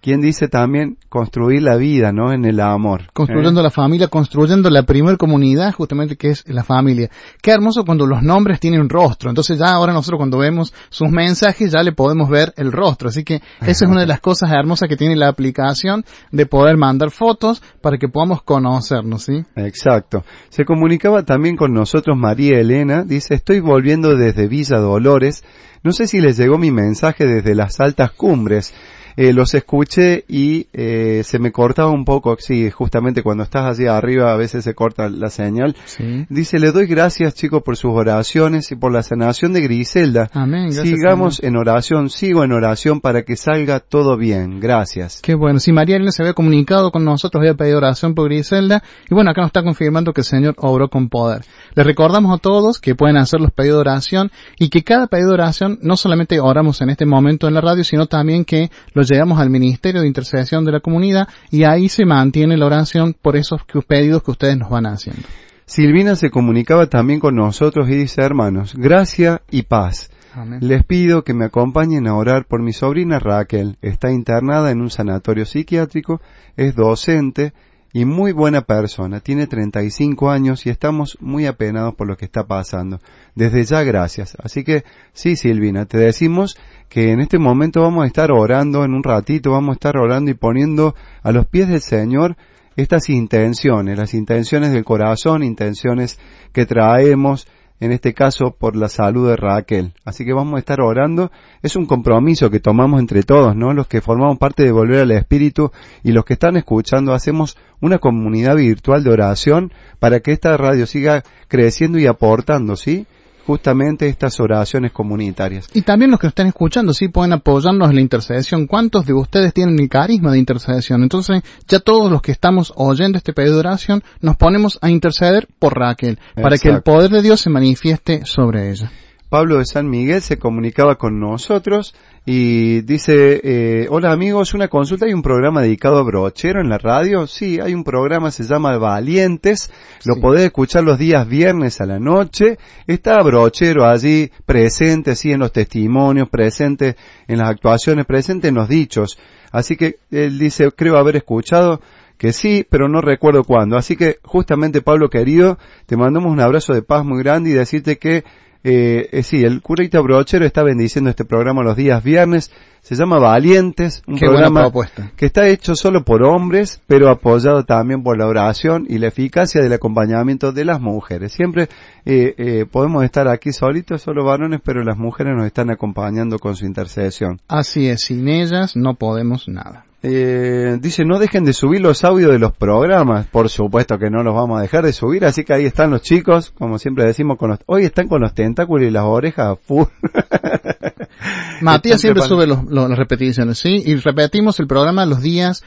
quien dice también construir la vida, ¿no? En el amor.
construyendo
¿eh?
la familia, construyendo la primer comunidad justamente que es la familia. Qué hermoso cuando los nombres tienen un rostro. Entonces ya ahora nosotros cuando vemos sus mensajes ya le podemos ver el rostro. Así que esa es una de las cosas hermosas que tiene la aplicación de poder mandar fotos para que podamos conocernos, ¿sí?
Exacto. Se comunicaba también con nosotros María Elena, dice, estoy volviendo desde Villa Dolores, no sé si les llegó mi mensaje desde las altas cumbres, Eh, los escuché y eh, se me cortaba un poco, sí, justamente cuando estás allí arriba a veces se corta la señal.
Sí.
Dice, le doy gracias chicos por sus oraciones y por la sanación de Griselda.
Amén. Gracias,
Sigamos en oración, sigo en oración para que salga todo bien. Gracias.
Qué bueno. Si María Elena se había comunicado con nosotros, había pedido oración por Griselda. Y bueno, acá nos está confirmando que el Señor obró con poder. Les recordamos a todos que pueden hacer los pedidos de oración y que cada pedido de oración no solamente oramos en este momento en la radio, sino también que lo llevamos al Ministerio de Intercesión de la Comunidad y ahí se mantiene la oración por esos pedidos que ustedes nos van haciendo.
Silvina se comunicaba también con nosotros y dice, hermanos, gracia y paz.
Amén.
Les pido que me acompañen a orar por mi sobrina Raquel. Está internada en un sanatorio psiquiátrico, es docente y muy buena persona. Tiene 35 años y estamos muy apenados por lo que está pasando. Desde ya gracias. Así que sí, Silvina, te decimos que en este momento vamos a estar orando, en un ratito vamos a estar orando y poniendo a los pies del Señor estas intenciones, las intenciones del corazón, intenciones que traemos, en este caso por la salud de Raquel. Así que vamos a estar orando. Es un compromiso que tomamos entre todos, ¿no? Los que formamos parte de Volver al Espíritu y los que están escuchando, hacemos una comunidad virtual de oración para que esta radio siga creciendo y aportando, ¿sí? Justamente estas oraciones comunitarias.
Y también los que están escuchando, sí, pueden apoyarnos en la intercesión. ¿Cuántos de ustedes tienen el carisma de intercesión? Entonces, ya todos los que estamos oyendo este pedido de oración, nos ponemos a interceder por Raquel, para que el poder de Dios se manifieste sobre ella.
Pablo de San Miguel se comunicaba con nosotros y dice, eh, hola amigos, una consulta, ¿hay un programa dedicado a brochero en la radio? Sí, hay un programa, se llama Valientes, lo
Sí.
podés escuchar los días viernes a la noche, está brochero allí presente, sí, en los testimonios, presente en las actuaciones, presente en los dichos. Así que él dice, creo haber escuchado que sí, pero no recuerdo cuándo. Así que justamente Pablo querido, te mandamos un abrazo de paz muy grande y decirte que eh, eh, sí, el curita brochero está bendiciendo este programa los días viernes. Se llama Valientes, un
Qué
programa que está hecho solo por hombres, pero apoyado también por la oración y la eficacia del acompañamiento de las mujeres. Siempre eh, eh, podemos estar aquí solitos, solo varones, pero las mujeres nos están acompañando con su intercesión.
Así es, sin ellas no podemos nada.
Eh, dice, no dejen de subir los audios de los programas. Por supuesto que no los vamos a dejar de subir, así que ahí están los chicos, como siempre decimos, con los, hoy están con los tentáculos y las orejas full.
Matías siempre sube los- los- las repeticiones, ¿sí? Y repetimos el programa los días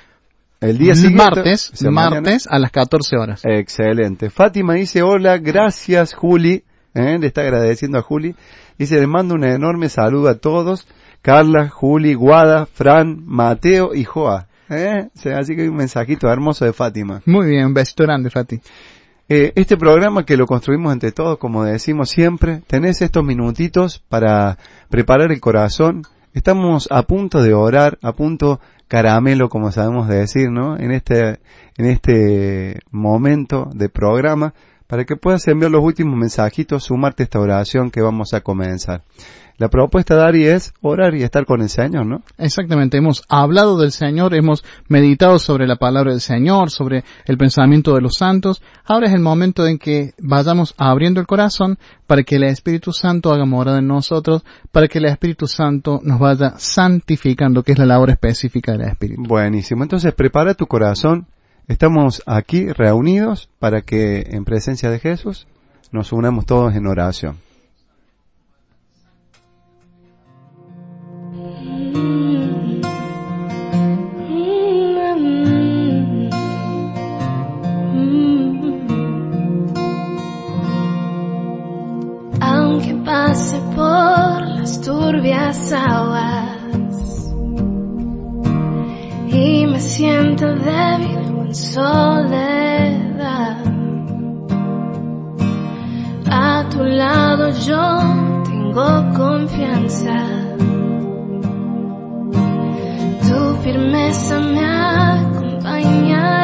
El día siguiente.
martes, martes a las 14 horas.
Excelente. Fátima dice, hola, gracias Juli. ¿eh? Le está agradeciendo a Juli. Dice, les mando un enorme saludo a todos. Carla, Juli, Guada, Fran, Mateo y Joa. ¿eh? Así que hay un mensajito hermoso de Fátima.
Muy bien, un besito grande, Fati.
Eh, este programa que lo construimos entre todos, como decimos siempre, tenés estos minutitos para preparar el corazón. Estamos a punto de orar, a punto caramelo, como sabemos decir, ¿no? En este, en este momento de programa, para que puedas enviar los últimos mensajitos, sumarte a esta oración que vamos a comenzar. La propuesta, Dari, es orar y estar con el Señor, ¿no?
Exactamente, hemos hablado del Señor, hemos meditado sobre la palabra del Señor, sobre el pensamiento de los santos. Ahora es el momento en que vayamos abriendo el corazón para que el Espíritu Santo haga morada en nosotros, para que el Espíritu Santo nos vaya santificando, que es la labor específica del Espíritu.
Buenísimo. Entonces, prepara tu corazón. Estamos aquí reunidos para que, en presencia de Jesús, nos unamos todos en oración.
Por las turbias aguas y me siento débil en soledad, a tu lado yo tengo confianza. Tu firmeza me acompañará.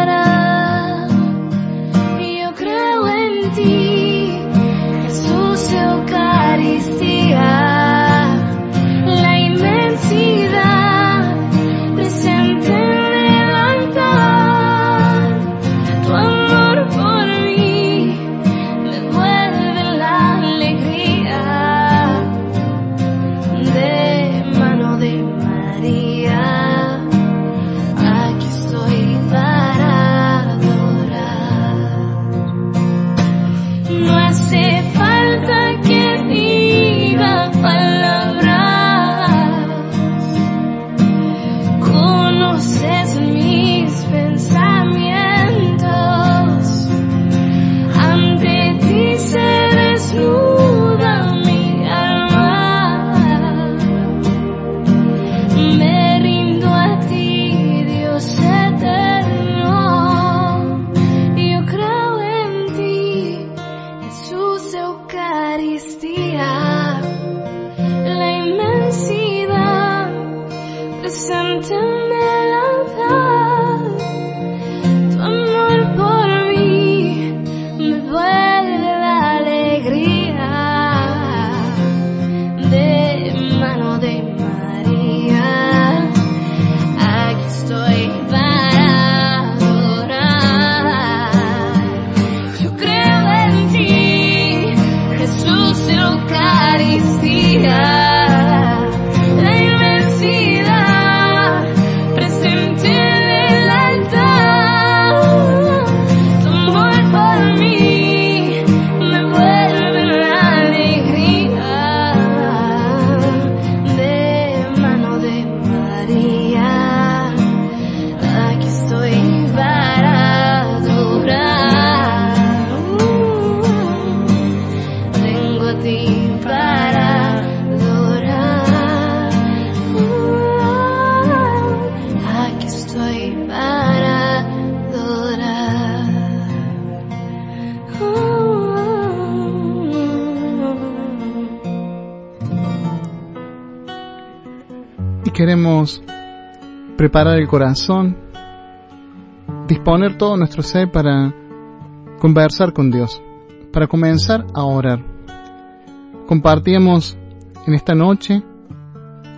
Mano de
preparar el corazón, disponer todo nuestro ser para conversar con Dios, para comenzar a orar. Compartíamos en esta noche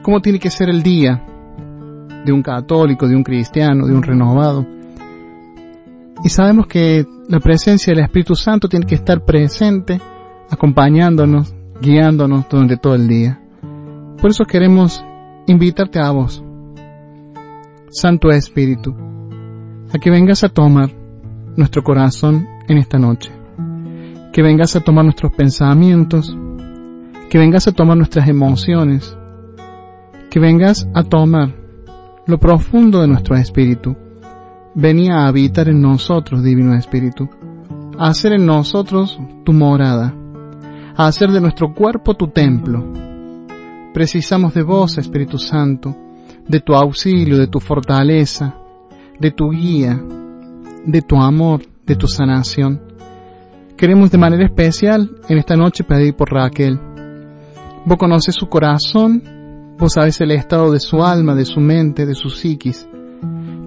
cómo tiene que ser el día de un católico, de un cristiano, de un renovado. Y sabemos que la presencia del Espíritu Santo tiene que estar presente, acompañándonos, guiándonos durante todo el día. Por eso queremos invitarte a vos, Santo Espíritu, a que vengas a tomar nuestro corazón en esta noche, que vengas a tomar nuestros pensamientos, que vengas a tomar nuestras emociones, que vengas a tomar lo profundo de nuestro espíritu. venía a habitar en nosotros, Divino Espíritu, a hacer en nosotros tu morada, a hacer de nuestro cuerpo tu templo. Precisamos de vos, Espíritu Santo, de tu auxilio, de tu fortaleza, de tu guía, de tu amor, de tu sanación. Queremos de manera especial en esta noche pedir por Raquel. Vos conoces su corazón, vos sabes el estado de su alma, de su mente, de su psiquis.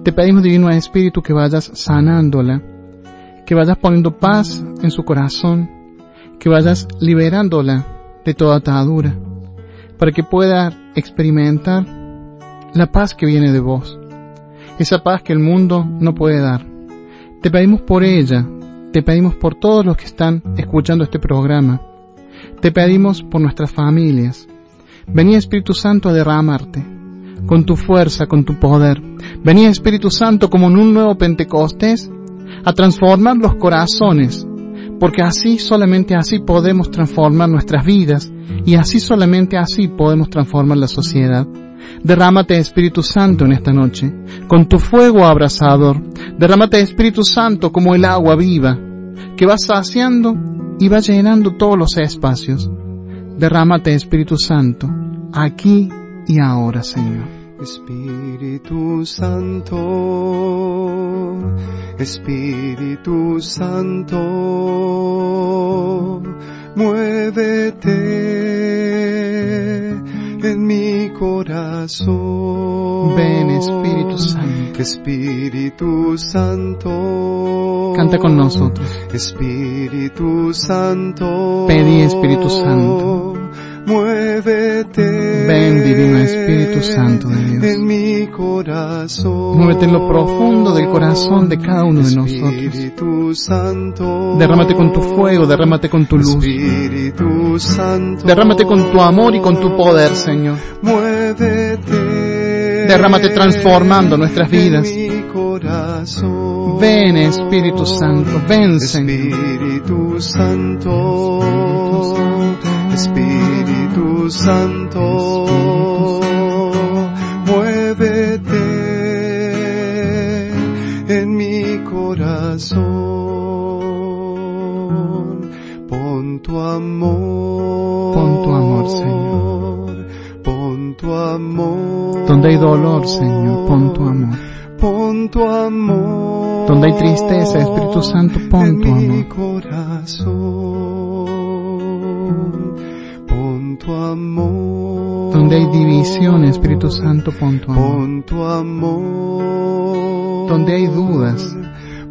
Te pedimos, Divino Espíritu, que vayas sanándola, que vayas poniendo paz en su corazón, que vayas liberándola de toda atadura, para que pueda experimentar la paz que viene de vos, esa paz que el mundo no puede dar. Te pedimos por ella, te pedimos por todos los que están escuchando este programa, te pedimos por nuestras familias. Vení Espíritu Santo a derramarte, con tu fuerza, con tu poder. Vení Espíritu Santo como en un nuevo Pentecostés a transformar los corazones, porque así, solamente así podemos transformar nuestras vidas y así solamente así podemos transformar la sociedad. Derrámate Espíritu Santo en esta noche, con tu fuego abrasador. Derrámate Espíritu Santo como el agua viva, que va saciando y va llenando todos los espacios. Derrámate Espíritu Santo, aquí y ahora, Señor.
Espíritu Santo, Espíritu Santo, muévete en mi corazón.
Ven, Espíritu Santo.
Espíritu Santo.
Canta con nosotros.
Espíritu Santo.
Pedí, Espíritu Santo.
Muévete.
Ven, Divino Espíritu Santo de Dios.
En mi corazón.
Muévete en lo profundo del corazón de cada uno de nosotros.
Santo.
Derrámate con tu fuego, derrámate con tu luz.
Santo.
Derrámate con tu amor y con tu poder, Señor.
Muévete.
Derrámate transformando nuestras vidas. Ven, Espíritu Santo, ven, Señor.
Espíritu Santo. Espíritu Santo. Muévete en mi corazón. Pon tu amor.
Pon tu amor, Señor.
Pon tu amor.
Donde hay dolor, Señor, pon tu amor.
Pon tu amor.
Donde hay tristeza, Espíritu Santo, pon tu
en mi
amor.
corazón. Pon tu amor.
Donde hay división, Espíritu Santo, pon tu amor.
Pon tu amor.
Donde hay dudas,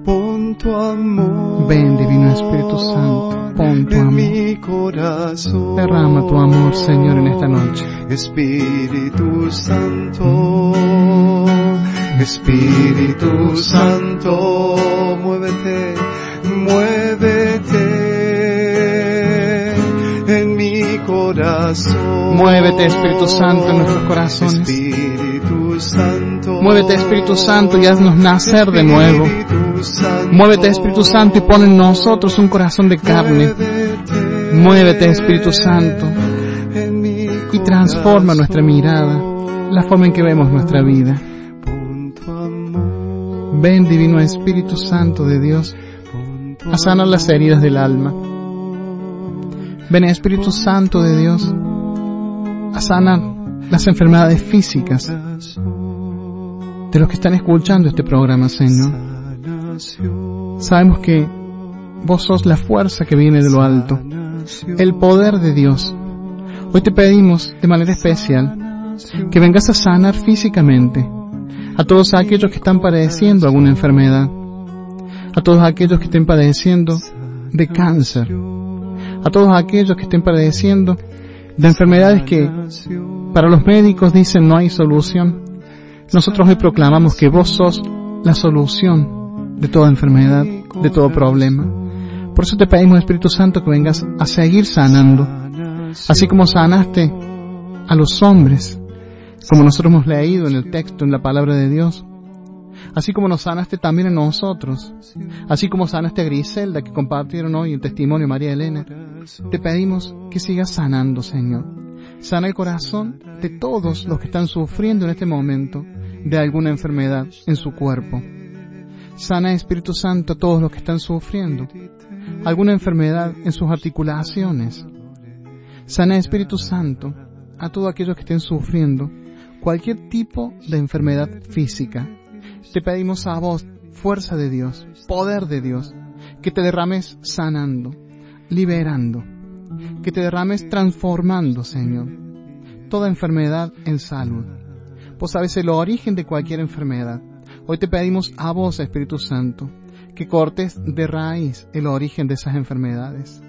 Pon tu amor.
ven, Divino Espíritu Santo, pon tu amor.
mi corazón.
Derrama tu amor, Señor, en esta noche.
Espíritu Santo, Espíritu Santo, muévete, muévete corazón.
Muévete, Espíritu Santo, en nuestros corazones.
Espíritu Santo.
Muévete, Espíritu Santo, y haznos nacer de nuevo.
Santo.
Muévete, Espíritu Santo, y pon en nosotros un corazón de carne. Muévete, Espíritu Santo, y transforma nuestra mirada, la forma en que vemos nuestra vida. Ven, Divino Espíritu Santo de Dios, a sanar las heridas del alma. Ven, Espíritu Santo de Dios, a sanar las enfermedades físicas de los que están escuchando este programa, Señor. Sabemos que vos sos la fuerza que viene de lo alto, el poder de Dios. Hoy te pedimos de manera especial que vengas a sanar físicamente a todos aquellos que están padeciendo alguna enfermedad, a todos aquellos que estén padeciendo de cáncer, a todos aquellos que estén padeciendo de enfermedades que para los médicos dicen no hay solución. Nosotros hoy proclamamos que vos sos la solución de toda enfermedad, de todo problema. Por eso te pedimos, Espíritu Santo, que vengas a seguir sanando, así como sanaste a los hombres, como nosotros hemos leído en el texto, en la palabra de Dios, así como nos sanaste también a nosotros, así como sanaste a Griselda, que compartieron hoy el testimonio de María Elena, te pedimos que sigas sanando, Señor. Sana el corazón de todos los que están sufriendo en este momento de alguna enfermedad en su cuerpo. Sana Espíritu Santo a todos los que están sufriendo alguna enfermedad en sus articulaciones. Sana Espíritu Santo a todos aquellos que estén sufriendo cualquier tipo de enfermedad física. Te pedimos a vos, fuerza de Dios, poder de Dios, que te derrames sanando, liberando, que te derrames transformando, Señor, toda enfermedad en salud. Vos sabes el origen de cualquier enfermedad. Hoy te pedimos a vos, Espíritu Santo, que cortes de raíz el origen de esas enfermedades.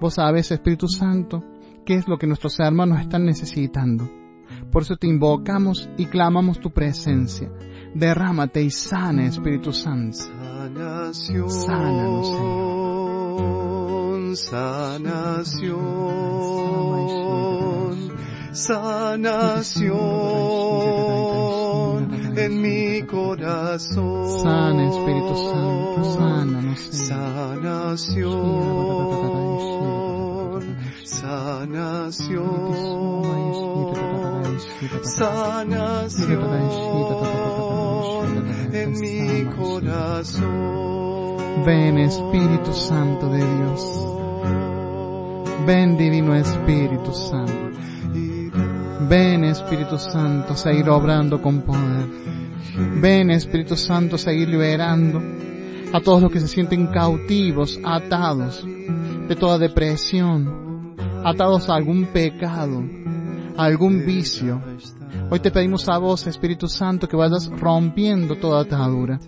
Vos sabes, Espíritu Santo, qué es lo que nuestros hermanos están necesitando. Por eso te invocamos y clamamos tu presencia. Derrámate y sana, Espíritu Santo.
Sanación,
Sánanos,
sanación, sanación en mi corazón.
Sana, Espíritu Santo, sánanos, Señor.
Sanación, sanación, sanación en mi corazón.
Ven, Espíritu Santo de Dios. Ven, Divino Espíritu Santo. Ven, Espíritu Santo, a seguir obrando con poder. Ven, Espíritu Santo, a seguir liberando a todos los que se sienten cautivos, atados de toda depresión, atados a algún pecado, algún vicio. Hoy te pedimos a vos, Espíritu Santo, que vayas rompiendo toda atadura,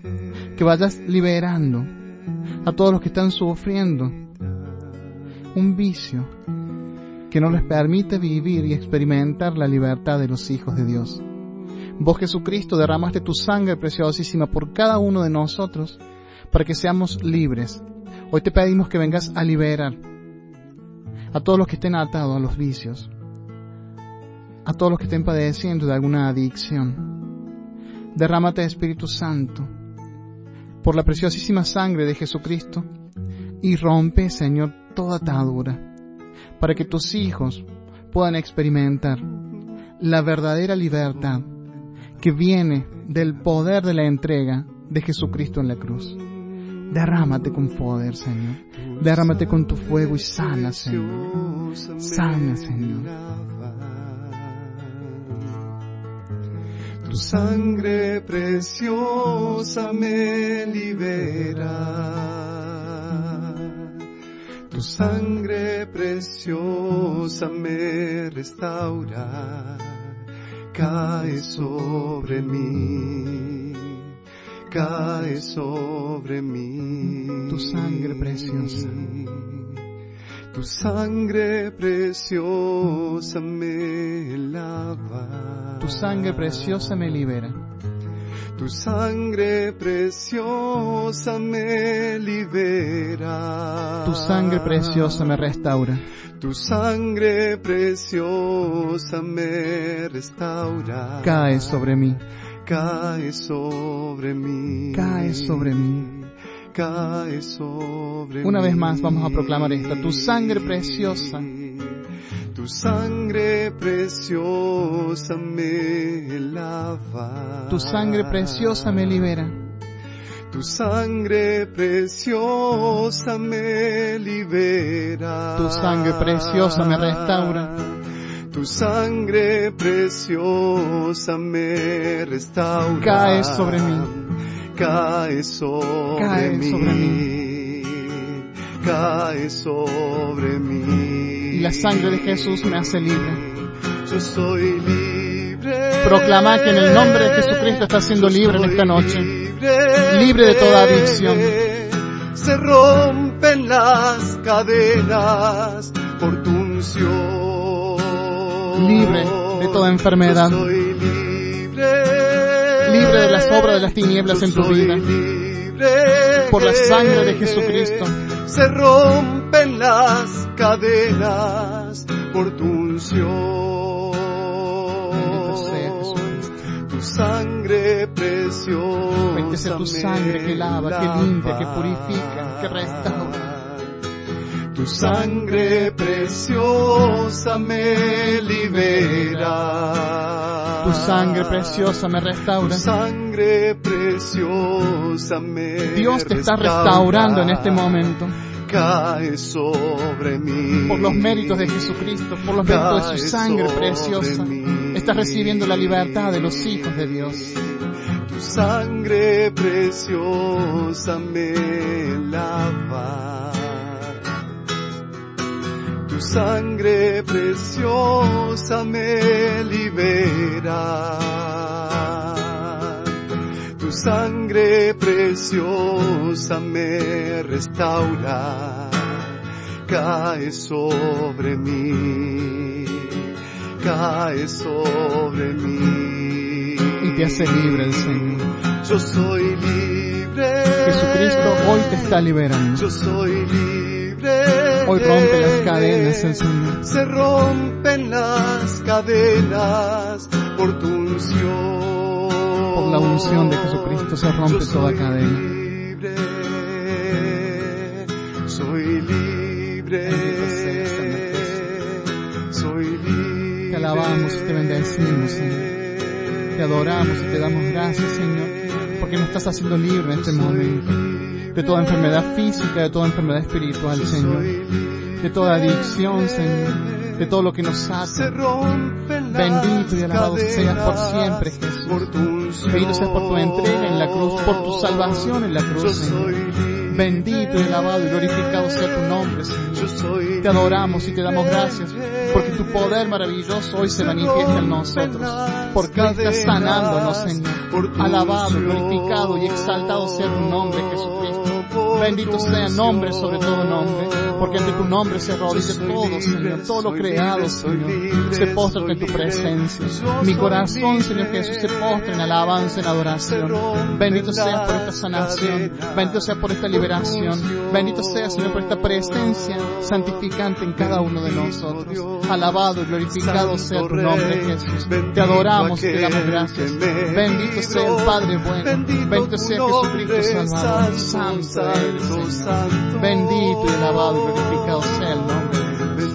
que vayas liberando a todos los que están sufriendo un vicio que no les permite vivir y experimentar la libertad de los hijos de Dios. Vos Jesucristo derramaste tu sangre preciosísima por cada uno de nosotros para que seamos libres. Hoy te pedimos que vengas a liberar a todos los que estén atados a los vicios, a todos los que estén padeciendo de alguna adicción. Derrámate Espíritu Santo por la preciosísima sangre de Jesucristo y rompe, Señor, toda atadura para que tus hijos puedan experimentar la verdadera libertad que viene del poder de la entrega de Jesucristo en la cruz. Derrámate con poder, Señor. Derrámate con tu fuego y sana, Señor. Sana, Señor.
Tu sangre preciosa me libera. Tu sangre preciosa me restaura. Cae sobre mí. Cae sobre mí.
Tu sangre preciosa.
Tu sangre preciosa me lava.
Tu sangre preciosa me libera.
Tu sangre preciosa me libera.
Tu sangre preciosa me restaura.
Tu sangre preciosa me restaura.
Cae sobre mí.
Cae sobre mí.
Cae sobre mí.
Cae sobre
Una vez más vamos a proclamar esta. Tu sangre preciosa.
Tu sangre preciosa me lava.
Tu sangre preciosa me libera.
Tu sangre preciosa me libera.
Tu sangre preciosa me restaura.
Tu sangre preciosa me restaura.
Cae sobre mí.
Cae sobre
Cae
mí.
sobre
Cae sobre mí.
Y la sangre de Jesús me hace libre.
Yo soy libre.
Proclama que en el nombre de Jesucristo estás siendo libre en esta noche.
Libre,
Libre de toda adicción.
Se rompen las cadenas por tu unción.
Libre de toda enfermedad.
Libre.
De las obras de las tinieblas en tu vida. Por la sangre de Jesucristo.
Se rompen las cadenas por tu unción. Tu sangre preciosa.
Bendito sea tu sangre que lava, que limpia, que purifica, que restaura.
Tu sangre preciosa me libera.
Tu sangre preciosa me restaura.
Tu sangre preciosa me
Dios te está
restaura.
restaurando en este momento.
Cae sobre mí.
Por los méritos de Jesucristo, por los méritos de su sangre preciosa. Estás recibiendo la libertad de los hijos de Dios.
Tu sangre preciosa me lava. Tu sangre preciosa me libera. Tu sangre preciosa me restaura. Cae sobre mí. Cae sobre mí.
Y te hace libre el Señor.
Yo soy libre.
Jesucristo hoy te está liberando.
Yo soy libre.
Hoy rompe las cadenas el Señor.
Se rompen las cadenas por tu unción.
Por la unción de Jesucristo se rompe toda cadena.
Libre. Soy libre. Soy libre.
Te alabamos y te bendecimos, Señor. Te adoramos y te damos gracias, Señor, porque nos estás haciendo libre en este momento. De toda enfermedad física, de toda enfermedad espiritual, Señor. De toda adicción, Señor. De todo lo que nos
las
Bendito y alabado seas por siempre, Jesús. Bendito seas por tu entrega en la cruz, por tu salvación en la cruz, Señor. Bendito y alabado y glorificado sea tu nombre, Señor. Te adoramos y te damos gracias porque tu poder maravilloso hoy se manifiesta en nosotros. Porque estás sanándonos, Señor. Alabado, glorificado y exaltado sea tu nombre, Jesucristo. Bendito sea nombre sobre todo nombre, porque ante tu nombre se arrodilla todo, Señor, todo lo creado, Señor, se postra ante tu presencia. Mi corazón, Señor Jesús, se postra en alabanza, en adoración. Bendito seas por esta sanación, bendito sea por esta liberación, bendito sea, Señor, por esta presencia santificante en cada uno de nosotros. Alabado y glorificado sea tu nombre, Jesús. Te adoramos y te damos gracias. Bendito sea el Padre bueno, bendito sea Jesucristo Salvador, santo Bendito y alabado y glorificado sea el nombre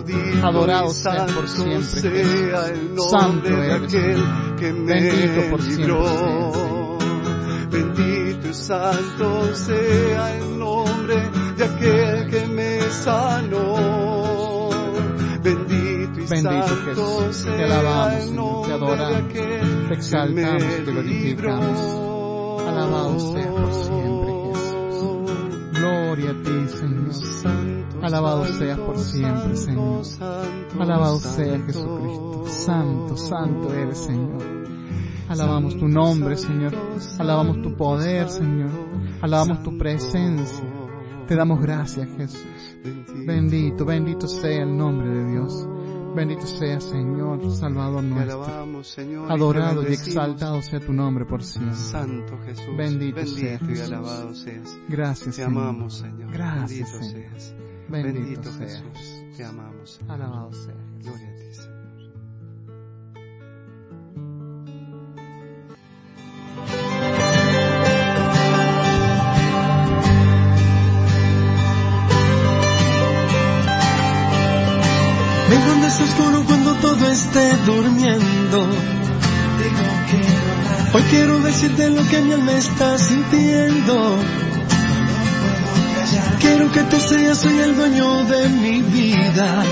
de. Adorado seas por siempre, Jesús. Santo eres, Señor. Bendito por siempre seas, Señor.
Bendito y santo sea el nombre de aquel que me sanó. Bendito y
Bendito
santo
Jesús, te
sea
alabamos,
el
Señor, te
nombre de
adoramos,
aquel
te exaltamos
que
y te
me
glorificamos.
libró.
Alabado seas por siempre. Gloria a ti, Señor. Alabado seas por siempre, Señor. Alabado
santo.
sea Jesucristo. Santo, santo eres, Señor. Alabamos tu nombre, Señor. Alabamos tu poder, Señor. Alabamos tu presencia. Te damos gracias, Jesús. Bendito, bendito sea el nombre de Dios. Bendito sea, Señor, Salvador nuestro.
alabamos, Señor,
Adorado y exaltado sea tu nombre por siempre.
Santo Jesús,
Bendito sea
bendito y
Jesús.
alabado seas.
Gracias,
Te
Señor.
amamos, Señor.
Gracias,
Bendito
Señor.
seas.
Bendito
Bendito
sea
Jesús.
Jesús.
Te amamos. Señor.
Alabado sea.
Gloria
es oscuro cuando todo esté durmiendo. Hoy quiero decirte lo que mi alma está sintiendo. Quiero que tú seas hoy el dueño de mi vida.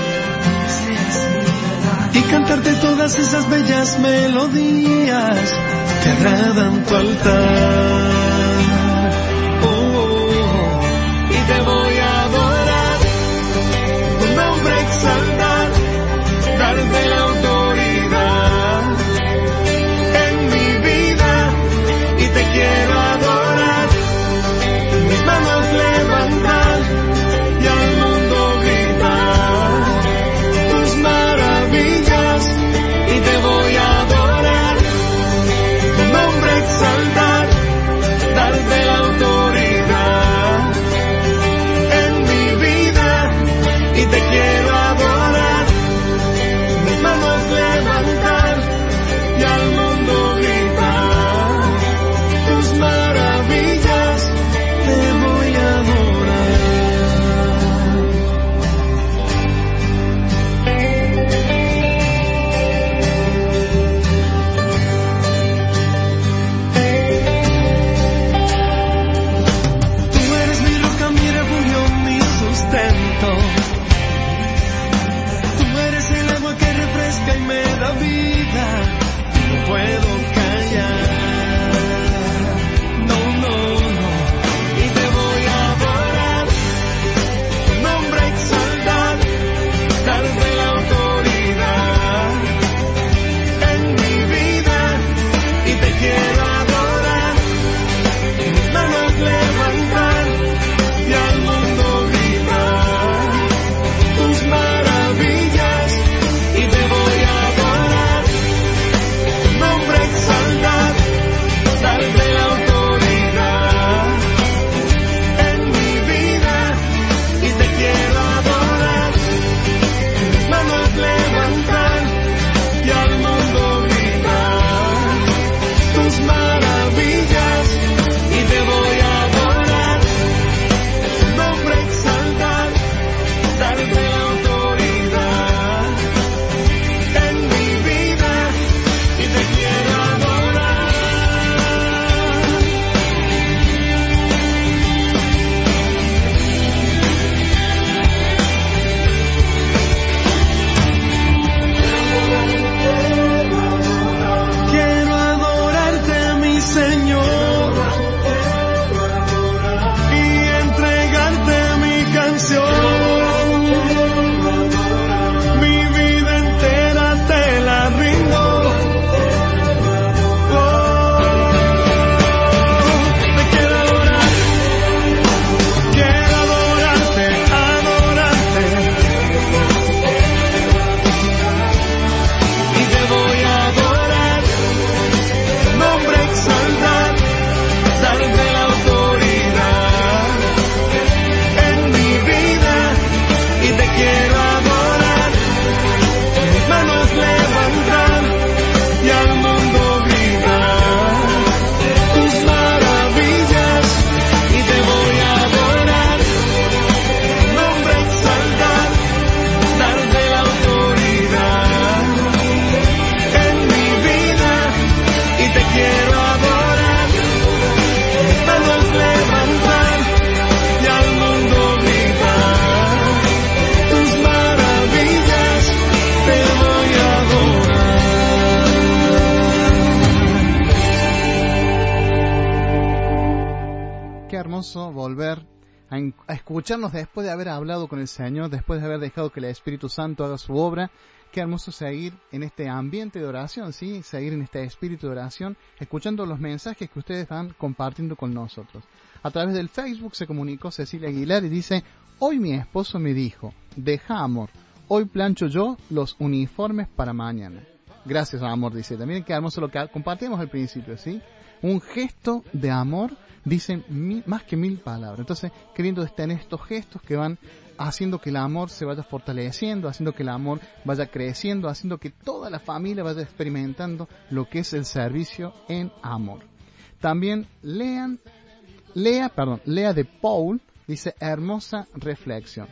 Y cantarte todas esas bellas melodías que agradan tu altar. Quiero
escucharnos después de haber hablado con el Señor, después de haber dejado que el Espíritu Santo haga su obra. Qué hermoso seguir en este ambiente de oración, ¿sí? Seguir en este espíritu de oración, escuchando los mensajes que ustedes van compartiendo con nosotros. A través del Facebook se comunicó Cecilia Aguilar y dice, hoy mi esposo me dijo, deja amor, hoy plancho yo los uniformes para mañana. Gracias, amor, dice. También qué hermoso lo que compartimos al principio, ¿sí? Un gesto de amor dicen más que mil palabras. Entonces, qué lindo es tener estos gestos que van haciendo que el amor se vaya fortaleciendo, haciendo que el amor vaya creciendo, haciendo que toda la familia vaya experimentando lo que es el servicio en amor. También lean, lea, perdón, lea de Paul, dice hermosa reflexión.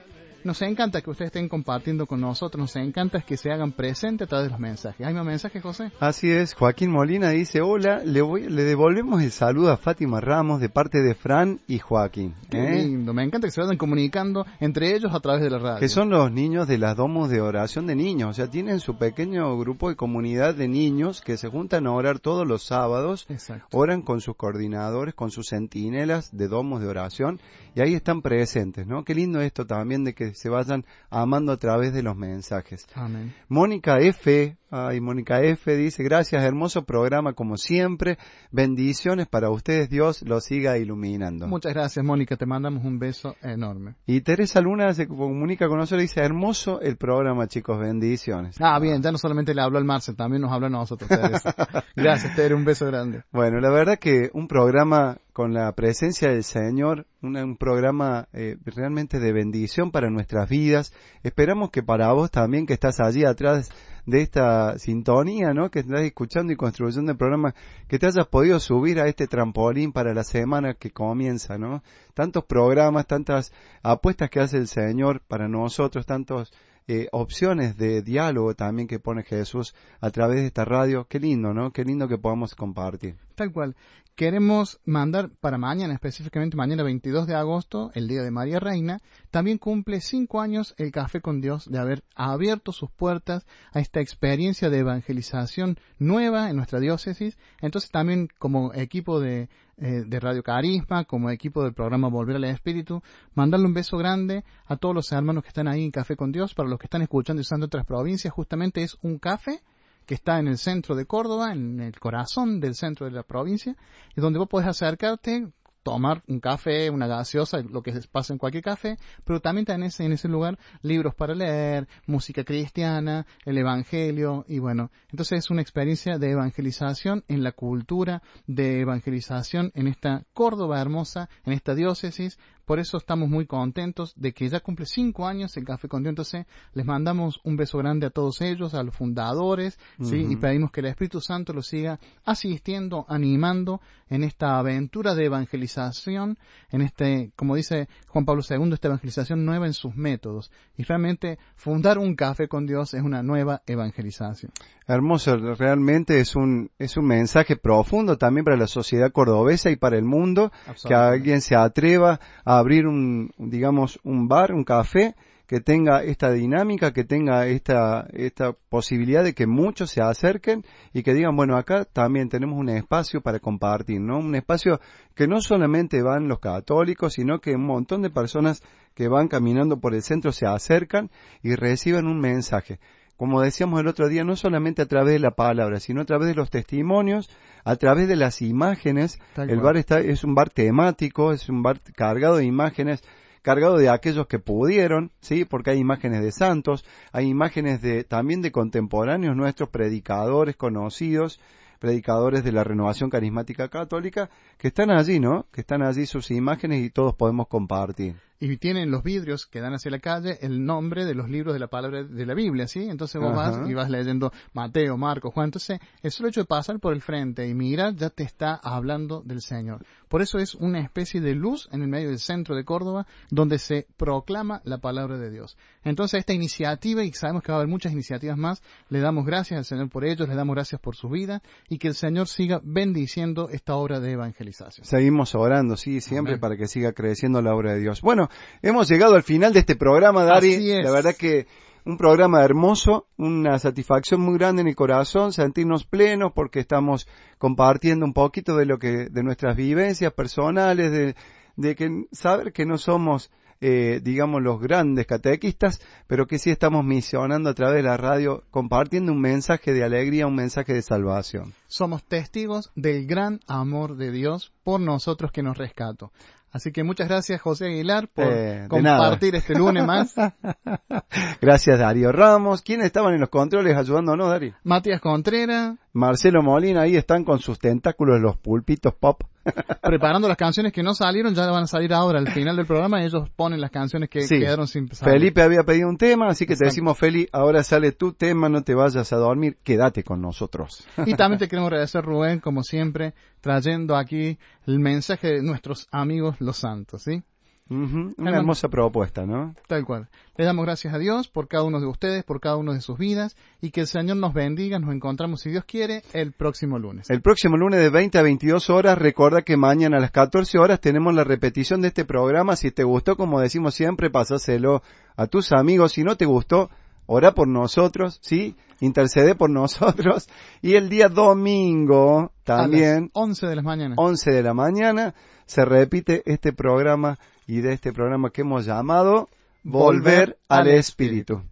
Nos encanta que ustedes estén compartiendo con nosotros, nos encanta que se hagan presentes a través de los mensajes. ¿Hay más mensajes, José?
Así es, Joaquín Molina dice, hola, le, voy, le devolvemos el saludo a Fátima Ramos de parte de Fran y Joaquín.
Qué
¿eh?
lindo, me encanta que se vayan comunicando entre ellos a través de la radio.
Que son los niños de las domos de oración de niños, o sea, tienen su pequeño grupo de comunidad de niños que se juntan a orar todos los sábados,
Exacto.
oran con sus coordinadores, con sus centinelas de domos de oración, y ahí están presentes, ¿no? Qué lindo esto también de que se vayan amando a través de los mensajes.
Amén.
Mónica F, ay, Mónica F dice, gracias, hermoso programa como siempre, bendiciones para ustedes, Dios los siga iluminando.
Muchas gracias, Mónica, te mandamos un beso enorme.
Y Teresa Luna se comunica con nosotros y dice, hermoso el programa, chicos, bendiciones.
Ah, bien, ya no solamente le habló al Marcel, también nos habló a nosotros, Teresa. gracias, Tere, un beso grande.
Bueno, la verdad que un programa con la presencia del Señor, un programa eh, realmente de bendición para nuestras vidas. Esperamos que para vos también que estás allí atrás de esta sintonía, ¿no? Que estás escuchando y construyendo el programa, que te hayas podido subir a este trampolín para la semana que comienza, ¿no? Tantos programas, tantas apuestas que hace el Señor para nosotros, tantos eh, opciones de diálogo también que pone Jesús a través de esta radio. Qué lindo, ¿no? Qué lindo que podamos compartir.
Tal cual. Queremos mandar para mañana, específicamente mañana 22 de agosto, el Día de María Reina, también cumple cinco años el Café con Dios de haber abierto sus puertas a esta experiencia de evangelización nueva en nuestra diócesis. Entonces también como equipo de, eh, de Radio Carisma, como equipo del programa Volver al Espíritu, mandarle un beso grande a todos los hermanos que están ahí en Café con Dios, para los que están escuchando y usando otras provincias, justamente es un café que está en el centro de Córdoba, en el corazón del centro de la provincia, y donde vos podés acercarte, tomar un café, una gaseosa, lo que pasa en cualquier café, pero también tenés en ese lugar libros para leer, música cristiana, el evangelio, y bueno, entonces es una experiencia de evangelización en la cultura, de evangelización en esta Córdoba hermosa, en esta diócesis, Por eso estamos muy contentos de que ya cumple cinco años el Café Contiéntose. Les mandamos un beso grande a todos ellos, a los fundadores, ¿sí? Y pedimos que el Espíritu Santo los siga asistiendo, animando en esta aventura de evangelización, en este, como dice Juan Pablo II, esta evangelización nueva en sus métodos. Y realmente fundar un café con Dios es una nueva evangelización.
Hermoso, realmente es un, es un mensaje profundo también para la sociedad cordobesa y para el mundo, que alguien se atreva a abrir un, digamos, un bar, un café, que tenga esta dinámica, que tenga esta, esta posibilidad de que muchos se acerquen y que digan, bueno, acá también tenemos un espacio para compartir, ¿no? Un espacio que no solamente van los católicos, sino que un montón de personas que van caminando por el centro se acercan y reciben un mensaje como decíamos el otro día, no solamente a través de la palabra, sino a través de los testimonios, a través de las imágenes.
Tal
el
cual.
bar está, es un bar temático, es un bar cargado de imágenes, cargado de aquellos que pudieron, sí, porque hay imágenes de santos, hay imágenes de, también de contemporáneos nuestros, predicadores conocidos, predicadores de la renovación carismática católica, que están allí, ¿no? Que están allí sus imágenes y todos podemos compartir.
Y tienen los vidrios que dan hacia la calle el nombre de los libros de la palabra de la Biblia, ¿sí? Entonces vos
Ajá.
vas y vas leyendo Mateo, Marcos, Juan. Entonces, el solo hecho de pasar por el frente y mirar ya te está hablando del Señor. Por eso es una especie de luz en el medio del centro de Córdoba donde se proclama la palabra de Dios. Entonces, esta iniciativa, y sabemos que va a haber muchas iniciativas más, le damos gracias al Señor por ellos, le damos gracias por su vida y que el Señor siga bendiciendo esta obra de evangelización.
Seguimos orando, sí, siempre
Amén.
para que siga creciendo la obra de Dios. Bueno, hemos llegado al final de este programa, Dari.
Así es.
La verdad que un programa hermoso, una satisfacción muy grande en el corazón, sentirnos plenos porque estamos compartiendo un poquito de lo que, de nuestras vivencias personales, de, de que saber que no somos eh, digamos, los grandes catequistas, pero que sí estamos misionando a través de la radio, compartiendo un mensaje de alegría, un mensaje de salvación.
somos testigos del gran amor de Dios por nosotros que nos rescató. Así que muchas gracias José Aguilar por
Eh,
compartir este lunes más.
Gracias, Darío Ramos. ¿Quiénes estaban en los controles ayudándonos, Darío?
Matías Contreras,
Marcelo Molina, ahí están con sus tentáculos los pulpitos pop.
preparando las canciones que no salieron, ya van a salir ahora al final del programa y ellos ponen las canciones que
Sí.
quedaron sin salir.
Felipe había pedido un tema, así que te decimos, Feli, ahora sale tu tema, no te vayas a dormir, quédate con nosotros.
Y también te queremos agradecer Rubén, como siempre, trayendo aquí el mensaje de nuestros amigos los santos, ¿sí?
Ujú, Una
Hermano.
hermosa propuesta, ¿no?
Tal cual. Le damos gracias a Dios por cada uno de ustedes, por cada uno de sus vidas y que el Señor nos bendiga. Nos encontramos, si Dios quiere, el próximo lunes.
El próximo lunes de 20 a 22 horas, recuerda que mañana a las 14 horas tenemos la repetición de este programa. Si te gustó, como decimos siempre, pasáselo a tus amigos. Si no te gustó, ora por nosotros, ¿sí? Intercede por nosotros. Y el día domingo, también,
A las 11 de la mañana.
11 de la mañana, se repite este programa y de este programa que hemos llamado Volver al Espíritu.